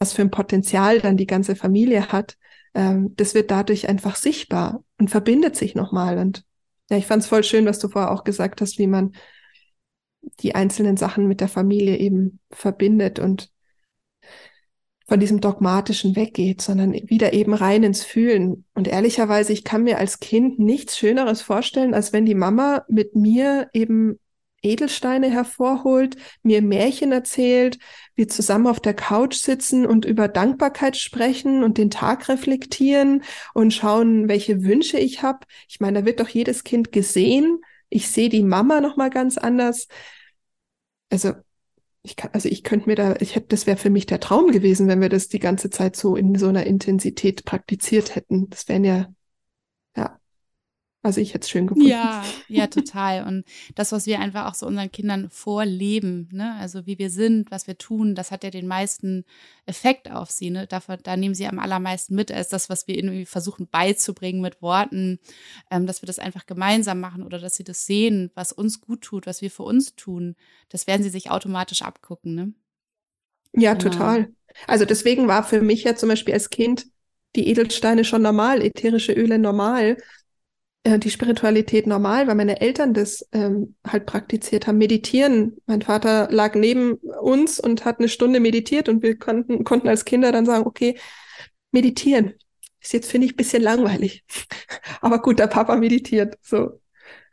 was für ein Potenzial dann die ganze Familie hat, ähm, das wird dadurch einfach sichtbar und verbindet sich nochmal. Und ja, ich fand es voll schön, was du vorher auch gesagt hast, wie man die einzelnen Sachen mit der Familie eben verbindet. Und von diesem dogmatischen weggeht, sondern wieder eben rein ins Fühlen. Und ehrlicherweise, ich kann mir als Kind nichts Schöneres vorstellen, als wenn die Mama mit mir eben Edelsteine hervorholt, mir Märchen erzählt, wir zusammen auf der Couch sitzen und über Dankbarkeit sprechen und den Tag reflektieren und schauen, welche Wünsche ich habe. Ich meine, da wird doch jedes Kind gesehen. Ich sehe die Mama noch mal ganz anders. Also ich kann, also ich könnte mir da, ich hätte, das wäre für mich der Traum gewesen, wenn wir das die ganze Zeit so in so einer Intensität praktiziert hätten. Das wären ja, also ich hätte es schön gefunden. Ja, ja, total. Und das, was wir einfach auch so unseren Kindern vorleben, ne, also wie wir sind, was wir tun, das hat ja den meisten Effekt auf sie, ne? Davon, da nehmen sie am allermeisten mit, als das, was wir irgendwie versuchen beizubringen mit Worten, ähm, dass wir das einfach gemeinsam machen oder dass sie das sehen, was uns gut tut, was wir für uns tun. Das werden sie sich automatisch abgucken, ne? Ja, genau. total. Also deswegen war für mich ja zum Beispiel als Kind die Edelsteine schon normal, ätherische Öle normal äh, die Spiritualität normal, weil meine Eltern das ähm, halt praktiziert haben. Meditieren. Mein Vater lag neben uns und hat eine Stunde meditiert und wir konnten, konnten als Kinder dann sagen, okay, meditieren. Ist jetzt, finde ich, bisschen langweilig. Aber gut, der Papa meditiert. So.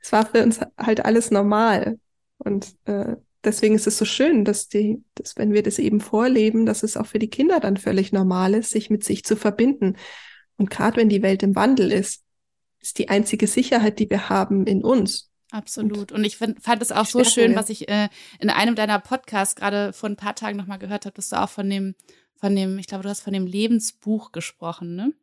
Es war für uns halt alles normal. Und äh, deswegen ist es so schön, dass die, dass wenn wir das eben vorleben, dass es auch für die Kinder dann völlig normal ist, sich mit sich zu verbinden. Und gerade wenn die Welt im Wandel ist, ist die einzige Sicherheit, die wir haben in uns. Absolut. Und ich find, fand es auch so schön, was ich äh, in einem deiner Podcasts gerade vor ein paar Tagen nochmal gehört habe, dass du auch von dem, von dem, ich glaube, du hast von dem Lebensbuch gesprochen, ne?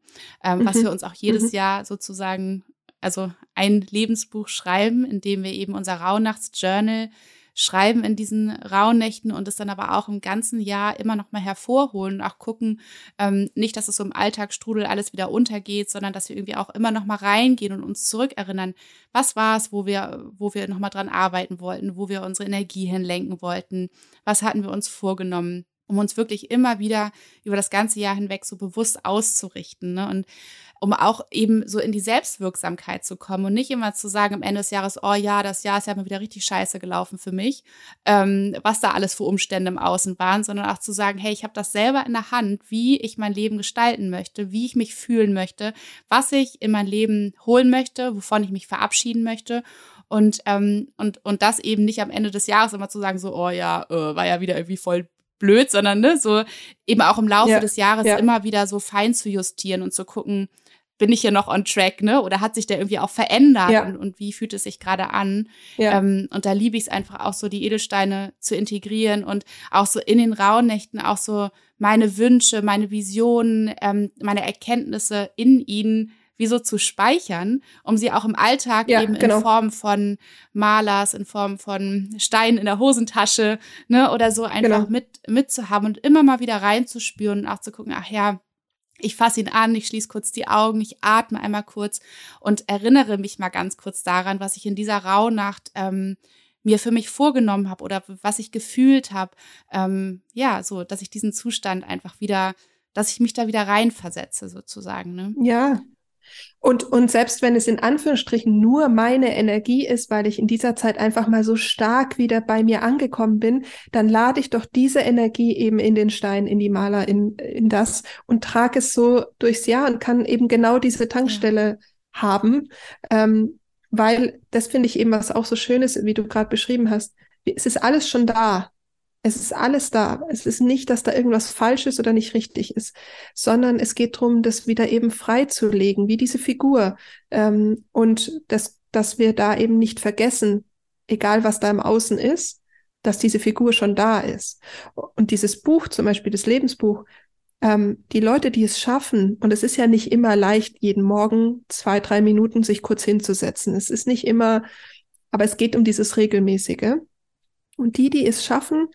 Ähm, mhm. Was wir uns auch jedes mhm. Jahr sozusagen, also ein Lebensbuch schreiben, in dem wir eben unser Rauhnachtsjournal schreiben in diesen Rauhnächten und es dann aber auch im ganzen Jahr immer noch mal hervorholen auch gucken, ähm, nicht, dass es so im Alltagsstrudel alles wieder untergeht, sondern dass wir irgendwie auch immer noch mal reingehen und uns zurückerinnern, was war es, wo wir, wo wir noch mal dran arbeiten wollten, wo wir unsere Energie hinlenken wollten, was hatten wir uns vorgenommen um uns wirklich immer wieder über das ganze Jahr hinweg so bewusst auszurichten. Ne? Und um auch eben so in die Selbstwirksamkeit zu kommen und nicht immer zu sagen am Ende des Jahres, oh ja, das Jahr ist ja mal wieder richtig scheiße gelaufen für mich, ähm, was da alles für Umstände im Außen waren, sondern auch zu sagen, hey, ich habe das selber in der Hand, wie ich mein Leben gestalten möchte, wie ich mich fühlen möchte, was ich in mein Leben holen möchte, wovon ich mich verabschieden möchte. Und, ähm, und, und das eben nicht am Ende des Jahres immer zu sagen, so, oh ja, äh, war ja wieder irgendwie voll blöd, sondern ne, so eben auch im Laufe ja, des Jahres ja. immer wieder so fein zu justieren und zu gucken, bin ich hier noch on track, ne? Oder hat sich der irgendwie auch verändert ja. und, und, wie fühlt es sich gerade an? Ähm, und da liebe ich es einfach auch so, die Edelsteine zu integrieren und auch so in den Rauhnächten auch so meine Wünsche, meine Visionen, ähm, meine Erkenntnisse in ihnen wie so zu speichern, um sie auch im Alltag ja, eben genau. in Form von Malers, in Form von Steinen in der Hosentasche, ne, oder so einfach genau. mit mitzuhaben und immer mal wieder reinzuspüren und auch zu gucken, ach ja, ich fasse ihn an, ich schließe kurz die Augen, ich atme einmal kurz und erinnere mich mal ganz kurz daran, was ich in dieser Rauhnacht ähm, mir für mich vorgenommen habe oder was ich gefühlt habe. Ähm, ja, so, dass ich diesen Zustand einfach wieder, dass ich mich da wieder reinversetze, sozusagen. Ne? Ja, und, und selbst wenn es in Anführungsstrichen nur meine Energie ist, weil ich in dieser Zeit einfach mal so stark wieder bei mir angekommen bin, dann lade ich doch diese Energie eben in den Stein, in die Maler, in, in das und trage es so durchs Jahr und kann eben genau diese Tankstelle ja. haben. Ähm, weil das finde ich eben, was auch so schön ist, wie du gerade beschrieben hast. Es ist alles schon da. Es ist alles da. Es ist nicht, dass da irgendwas falsch ist oder nicht richtig ist, sondern es geht darum, das wieder eben freizulegen, wie diese Figur. Ähm, und das, dass wir da eben nicht vergessen, egal was da im Außen ist, dass diese Figur schon da ist. Und dieses Buch, zum Beispiel das Lebensbuch, ähm, die Leute, die es schaffen, und es ist ja nicht immer leicht, jeden Morgen zwei, drei Minuten sich kurz hinzusetzen. Es ist nicht immer, aber es geht um dieses Regelmäßige. Und die, die es schaffen,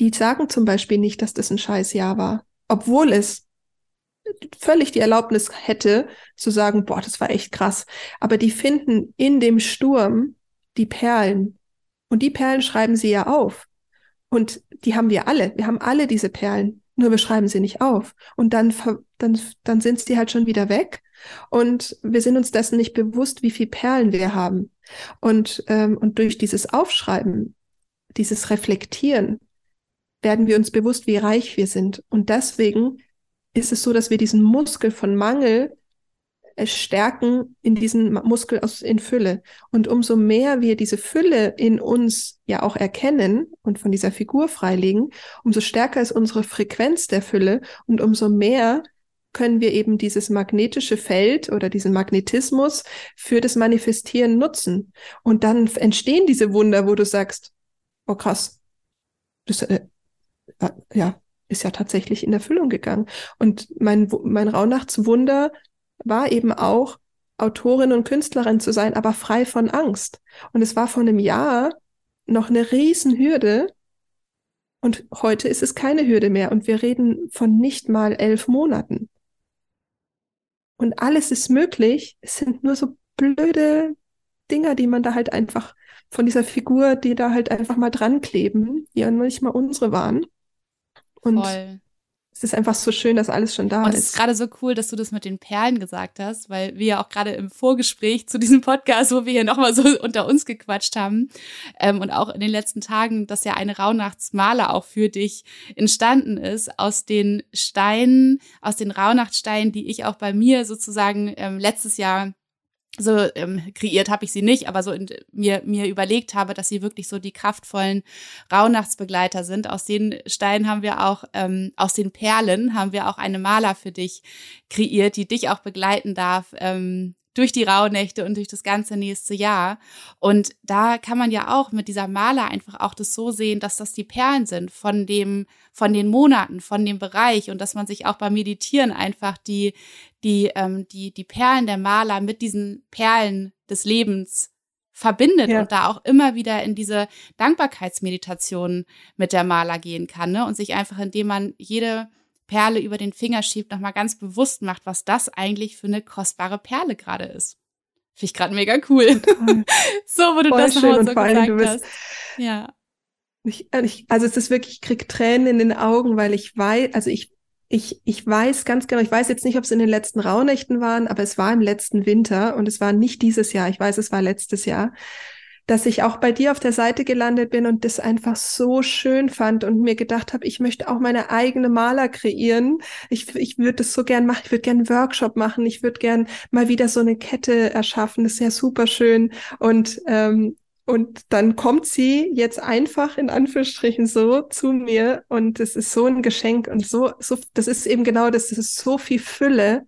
die sagen zum Beispiel nicht, dass das ein scheiß Jahr war, obwohl es völlig die Erlaubnis hätte zu sagen, boah, das war echt krass. Aber die finden in dem Sturm die Perlen. Und die Perlen schreiben sie ja auf. Und die haben wir alle. Wir haben alle diese Perlen. Nur wir schreiben sie nicht auf. Und dann, dann, dann sind sie halt schon wieder weg. Und wir sind uns dessen nicht bewusst, wie viel Perlen wir haben. Und, ähm, und durch dieses Aufschreiben, dieses Reflektieren, werden wir uns bewusst, wie reich wir sind. Und deswegen ist es so, dass wir diesen Muskel von Mangel äh, stärken in diesen Muskel aus, in Fülle. Und umso mehr wir diese Fülle in uns ja auch erkennen und von dieser Figur freilegen, umso stärker ist unsere Frequenz der Fülle und umso mehr können wir eben dieses magnetische Feld oder diesen Magnetismus für das Manifestieren nutzen. Und dann entstehen diese Wunder, wo du sagst, oh krass, das, äh, ja, ist ja tatsächlich in Erfüllung gegangen. Und mein, mein Rauhnachtswunder war eben auch, Autorin und Künstlerin zu sein, aber frei von Angst. Und es war vor einem Jahr noch eine Riesenhürde. Und heute ist es keine Hürde mehr. Und wir reden von nicht mal elf Monaten. Und alles ist möglich. Es sind nur so blöde Dinger, die man da halt einfach von dieser Figur, die da halt einfach mal dran kleben, die ja nicht mal unsere waren. Und Voll. es ist einfach so schön, dass alles schon da und ist. es ist gerade so cool, dass du das mit den Perlen gesagt hast, weil wir ja auch gerade im Vorgespräch zu diesem Podcast, wo wir hier nochmal so unter uns gequatscht haben ähm, und auch in den letzten Tagen, dass ja eine Rauhnachtsmaler auch für dich entstanden ist aus den Steinen, aus den Rauhnachtssteinen, die ich auch bei mir sozusagen ähm, letztes Jahr so ähm, kreiert habe ich sie nicht, aber so in, mir mir überlegt habe, dass sie wirklich so die kraftvollen Rauhnachtsbegleiter sind. Aus den Steinen haben wir auch, ähm, aus den Perlen haben wir auch eine Maler für dich kreiert, die dich auch begleiten darf ähm, durch die Rauhnächte und durch das ganze nächste Jahr. Und da kann man ja auch mit dieser Maler einfach auch das so sehen, dass das die Perlen sind von dem, von den Monaten, von dem Bereich und dass man sich auch beim Meditieren einfach die, die, ähm, die, die Perlen der Maler mit diesen Perlen des Lebens verbindet ja. und da auch immer wieder in diese Dankbarkeitsmeditation mit der Maler gehen kann ne? und sich einfach, indem man jede Perle über den Finger schiebt, nochmal ganz bewusst macht, was das eigentlich für eine kostbare Perle gerade ist. Finde ich gerade mega cool. so, wo du Voll das nochmal so gesagt hast. Ja. Ich, äh, ich, also es ist wirklich, ich krieg Tränen in den Augen, weil ich weiß, also ich, ich, ich weiß ganz genau, ich weiß jetzt nicht, ob es in den letzten Rauhnächten waren, aber es war im letzten Winter und es war nicht dieses Jahr. Ich weiß, es war letztes Jahr dass ich auch bei dir auf der Seite gelandet bin und das einfach so schön fand und mir gedacht habe, ich möchte auch meine eigene Maler kreieren. Ich, ich würde das so gern machen. Ich würde gern einen Workshop machen. Ich würde gern mal wieder so eine Kette erschaffen. Das ist ja super schön. Und, ähm, und dann kommt sie jetzt einfach in Anführungsstrichen so zu mir und es ist so ein Geschenk und so, so, das ist eben genau das, das ist so viel Fülle.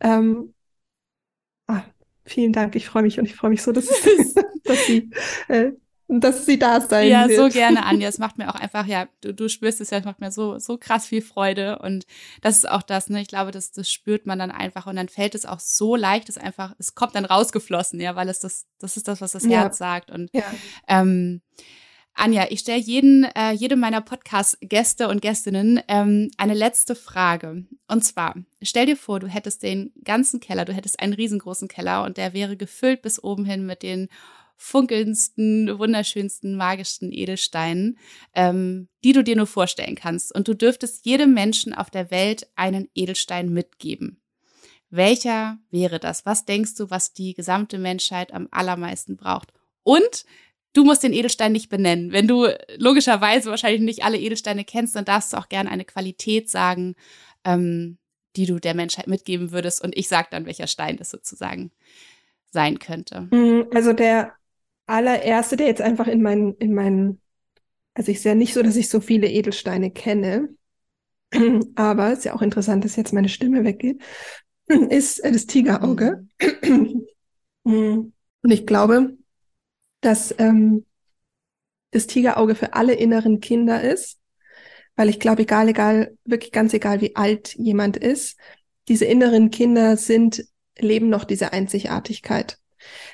Ähm, vielen Dank, ich freue mich und ich freue mich so, dass, es, dass sie äh, dass sie da sein Ja, wird. so gerne, Anja. Es macht mir auch einfach, ja, du, du spürst es ja, es macht mir so, so krass viel Freude. Und das ist auch das, ne? Ich glaube, das, das spürt man dann einfach und dann fällt es auch so leicht, es einfach, es kommt dann rausgeflossen, ja, weil es das, das ist das, was das ja. Herz sagt. Und ja. ähm, Anja, ich stelle jeden, äh, jedem meiner Podcast-Gäste und Gästinnen ähm, eine letzte Frage. Und zwar, stell dir vor, du hättest den ganzen Keller, du hättest einen riesengroßen Keller und der wäre gefüllt bis oben hin mit den funkelndsten, wunderschönsten, magischsten Edelsteinen, ähm, die du dir nur vorstellen kannst. Und du dürftest jedem Menschen auf der Welt einen Edelstein mitgeben. Welcher wäre das? Was denkst du, was die gesamte Menschheit am allermeisten braucht? Und Du musst den Edelstein nicht benennen. Wenn du logischerweise wahrscheinlich nicht alle Edelsteine kennst, dann darfst du auch gerne eine Qualität sagen, ähm, die du der Menschheit mitgeben würdest. Und ich sage dann, welcher Stein das sozusagen sein könnte. Mm, also der allererste, der jetzt einfach in meinen, in meinen, also ich sehe ja nicht so, dass ich so viele Edelsteine kenne, aber es ist ja auch interessant, dass jetzt meine Stimme weggeht, ist das Tigerauge. Mhm. Mm. Und ich glaube, dass ähm, das Tigerauge für alle inneren Kinder ist, weil ich glaube, egal, egal, wirklich ganz egal, wie alt jemand ist, diese inneren Kinder sind, leben noch diese Einzigartigkeit.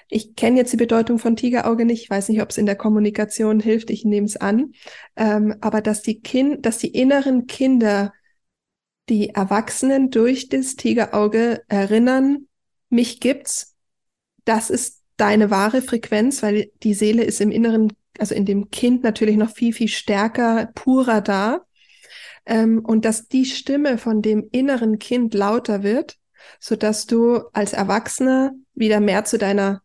Ich kenne jetzt die Bedeutung von Tigerauge nicht, ich weiß nicht, ob es in der Kommunikation hilft, ich nehme es an, ähm, aber dass die Kind, dass die inneren Kinder die Erwachsenen durch das Tigerauge erinnern, mich gibt's, das ist deine wahre Frequenz, weil die Seele ist im Inneren, also in dem Kind natürlich noch viel, viel stärker, purer da. Ähm, und dass die Stimme von dem inneren Kind lauter wird, so dass du als Erwachsener wieder mehr zu deiner,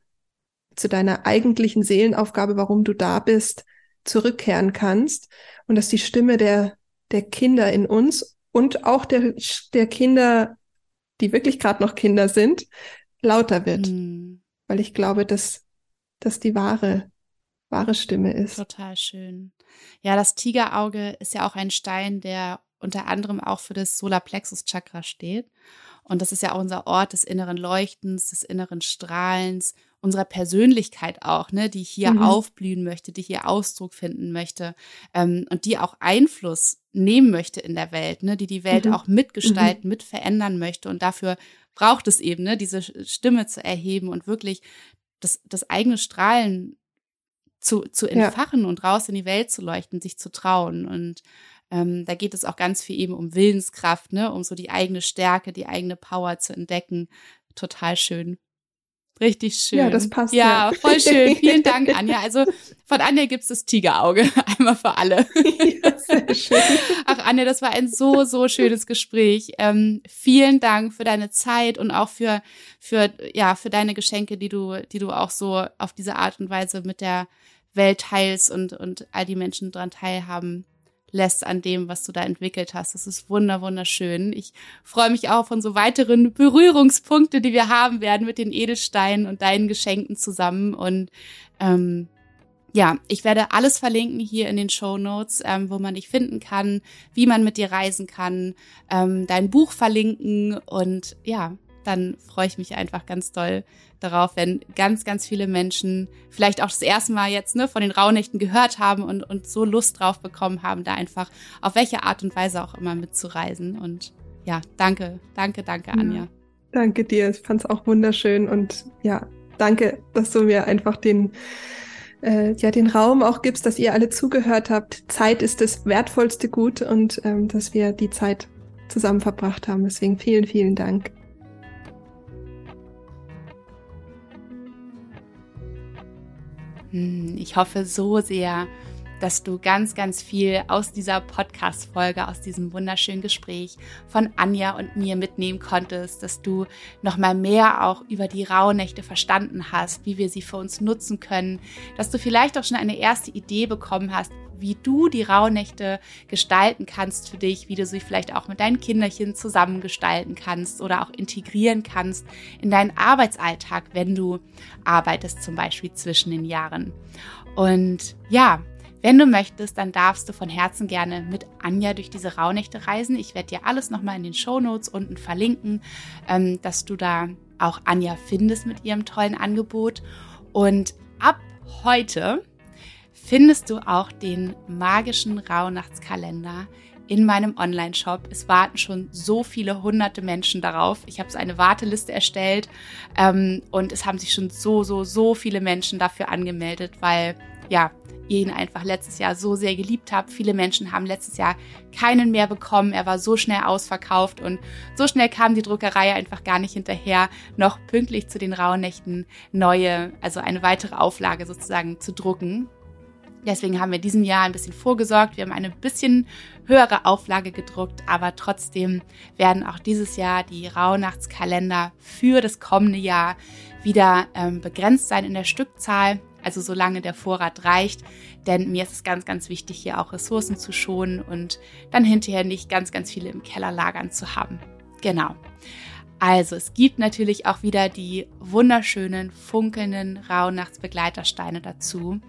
zu deiner eigentlichen Seelenaufgabe, warum du da bist, zurückkehren kannst und dass die Stimme der, der Kinder in uns und auch der, der Kinder, die wirklich gerade noch Kinder sind, lauter wird. Mhm. Weil ich glaube, dass das die wahre, wahre Stimme ist. Total schön. Ja, das Tigerauge ist ja auch ein Stein, der unter anderem auch für das Solarplexus-Chakra steht. Und das ist ja auch unser Ort des inneren Leuchtens, des inneren Strahlens, unserer Persönlichkeit auch, ne, die hier mhm. aufblühen möchte, die hier Ausdruck finden möchte ähm, und die auch Einfluss nehmen möchte in der Welt, ne, die die Welt mhm. auch mitgestalten, mhm. mit verändern möchte. Und dafür braucht es eben, ne, diese Stimme zu erheben und wirklich das, das eigene Strahlen zu, zu entfachen ja. und raus in die Welt zu leuchten, sich zu trauen. Und ähm, da geht es auch ganz viel eben um Willenskraft, ne, um so die eigene Stärke, die eigene Power zu entdecken. Total schön. Richtig schön. Ja, das passt. Ja, ja. voll schön. Vielen Dank, Anja. Also von Anja gibt's das Tigerauge. Einmal für alle. Ja, sehr schön. Ach, Anja, das war ein so, so schönes Gespräch. Ähm, vielen Dank für deine Zeit und auch für, für, ja, für deine Geschenke, die du, die du auch so auf diese Art und Weise mit der Welt teilst und, und all die Menschen daran teilhaben lässt an dem, was du da entwickelt hast. Das ist wunder, wunderschön. Ich freue mich auch von so weiteren Berührungspunkte, die wir haben werden mit den Edelsteinen und deinen Geschenken zusammen. Und ähm, ja, ich werde alles verlinken hier in den Show Notes, ähm, wo man dich finden kann, wie man mit dir reisen kann, ähm, dein Buch verlinken und ja, dann freue ich mich einfach ganz doll darauf, wenn ganz, ganz viele Menschen vielleicht auch das erste Mal jetzt ne, von den Rauhnächten gehört haben und, und so Lust drauf bekommen haben, da einfach auf welche Art und Weise auch immer mitzureisen. Und ja, danke, danke, danke, Anja. Ja, danke dir. Ich fand es auch wunderschön und ja, danke, dass du mir einfach den äh, ja den Raum auch gibst, dass ihr alle zugehört habt. Zeit ist das wertvollste Gut und ähm, dass wir die Zeit zusammen verbracht haben. Deswegen vielen, vielen Dank. Ich hoffe so sehr, dass du ganz, ganz viel aus dieser Podcast-Folge, aus diesem wunderschönen Gespräch von Anja und mir mitnehmen konntest, dass du nochmal mehr auch über die Rauhnächte verstanden hast, wie wir sie für uns nutzen können, dass du vielleicht auch schon eine erste Idee bekommen hast, wie du die Rauhnächte gestalten kannst für dich, wie du sie vielleicht auch mit deinen Kinderchen zusammengestalten kannst oder auch integrieren kannst in deinen Arbeitsalltag, wenn du arbeitest, zum Beispiel zwischen den Jahren. Und ja, wenn du möchtest, dann darfst du von Herzen gerne mit Anja durch diese Rauhnächte reisen. Ich werde dir alles nochmal in den Show Notes unten verlinken, ähm, dass du da auch Anja findest mit ihrem tollen Angebot. Und ab heute findest du auch den magischen Rauhnachtskalender in meinem Online-Shop. Es warten schon so viele hunderte Menschen darauf. Ich habe so eine Warteliste erstellt ähm, und es haben sich schon so, so, so viele Menschen dafür angemeldet, weil ja, ihr ihn einfach letztes Jahr so sehr geliebt habt. Viele Menschen haben letztes Jahr keinen mehr bekommen. Er war so schnell ausverkauft und so schnell kam die Druckerei einfach gar nicht hinterher, noch pünktlich zu den Rauhnächten neue, also eine weitere Auflage sozusagen zu drucken. Deswegen haben wir diesem Jahr ein bisschen vorgesorgt. Wir haben eine bisschen höhere Auflage gedruckt, aber trotzdem werden auch dieses Jahr die Rauhnachtskalender für das kommende Jahr wieder ähm, begrenzt sein in der Stückzahl. Also solange der Vorrat reicht, denn mir ist es ganz, ganz wichtig, hier auch Ressourcen zu schonen und dann hinterher nicht ganz, ganz viele im Keller lagern zu haben. Genau. Also, es gibt natürlich auch wieder die wunderschönen, funkelnden Rauhnachtsbegleitersteine dazu,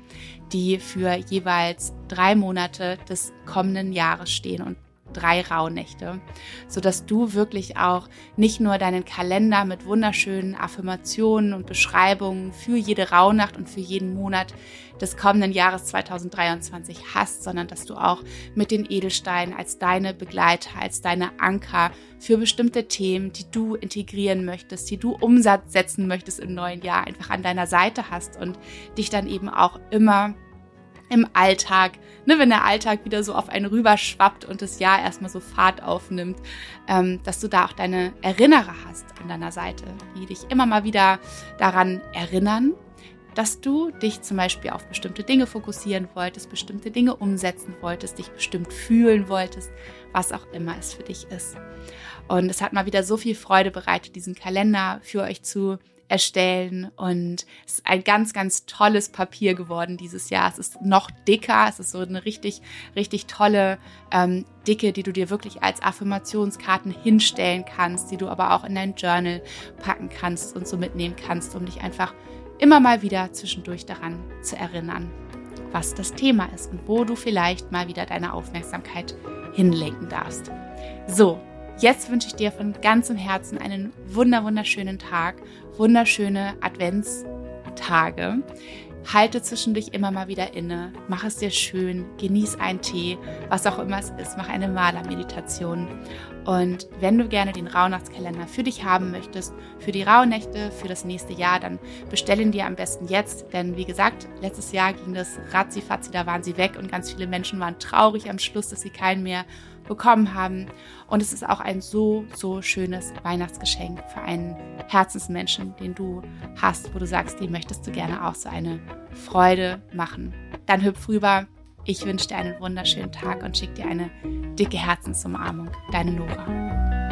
die für jeweils drei Monate des kommenden Jahres stehen und drei Rauhnächte, sodass du wirklich auch nicht nur deinen Kalender mit wunderschönen Affirmationen und Beschreibungen für jede Rauhnacht und für jeden Monat des kommenden Jahres 2023 hast, sondern dass du auch mit den Edelsteinen als deine Begleiter, als deine Anker für bestimmte Themen, die du integrieren möchtest, die du umsetzen möchtest im neuen Jahr, einfach an deiner Seite hast und dich dann eben auch immer im Alltag, ne, wenn der Alltag wieder so auf einen rüberschwappt und das Jahr erstmal so Fahrt aufnimmt, ähm, dass du da auch deine Erinnerer hast an deiner Seite, die dich immer mal wieder daran erinnern, dass du dich zum Beispiel auf bestimmte Dinge fokussieren wolltest, bestimmte Dinge umsetzen wolltest, dich bestimmt fühlen wolltest, was auch immer es für dich ist. Und es hat mal wieder so viel Freude bereitet, diesen Kalender für euch zu erstellen und es ist ein ganz, ganz tolles Papier geworden dieses Jahr. Es ist noch dicker, es ist so eine richtig, richtig tolle ähm, Dicke, die du dir wirklich als Affirmationskarten hinstellen kannst, die du aber auch in dein Journal packen kannst und so mitnehmen kannst, um dich einfach immer mal wieder zwischendurch daran zu erinnern, was das Thema ist und wo du vielleicht mal wieder deine Aufmerksamkeit hinlenken darfst. So, Jetzt wünsche ich dir von ganzem Herzen einen wunder wunderschönen Tag, wunderschöne Adventstage. Halte zwischendurch immer mal wieder inne, mach es dir schön, genieß einen Tee, was auch immer es ist, mach eine Malermeditation. Und wenn du gerne den Rauhnachtskalender für dich haben möchtest, für die Rauhnächte, für das nächste Jahr, dann bestell ihn dir am besten jetzt. Denn wie gesagt, letztes Jahr ging das ratzi-fatzi, da waren sie weg und ganz viele Menschen waren traurig am Schluss, dass sie keinen mehr bekommen haben. Und es ist auch ein so, so schönes Weihnachtsgeschenk für einen Herzensmenschen, den du hast, wo du sagst, dem möchtest du gerne auch so eine Freude machen. Dann hüpf rüber. Ich wünsche dir einen wunderschönen Tag und schicke dir eine dicke Herzensumarmung. Deine Nora.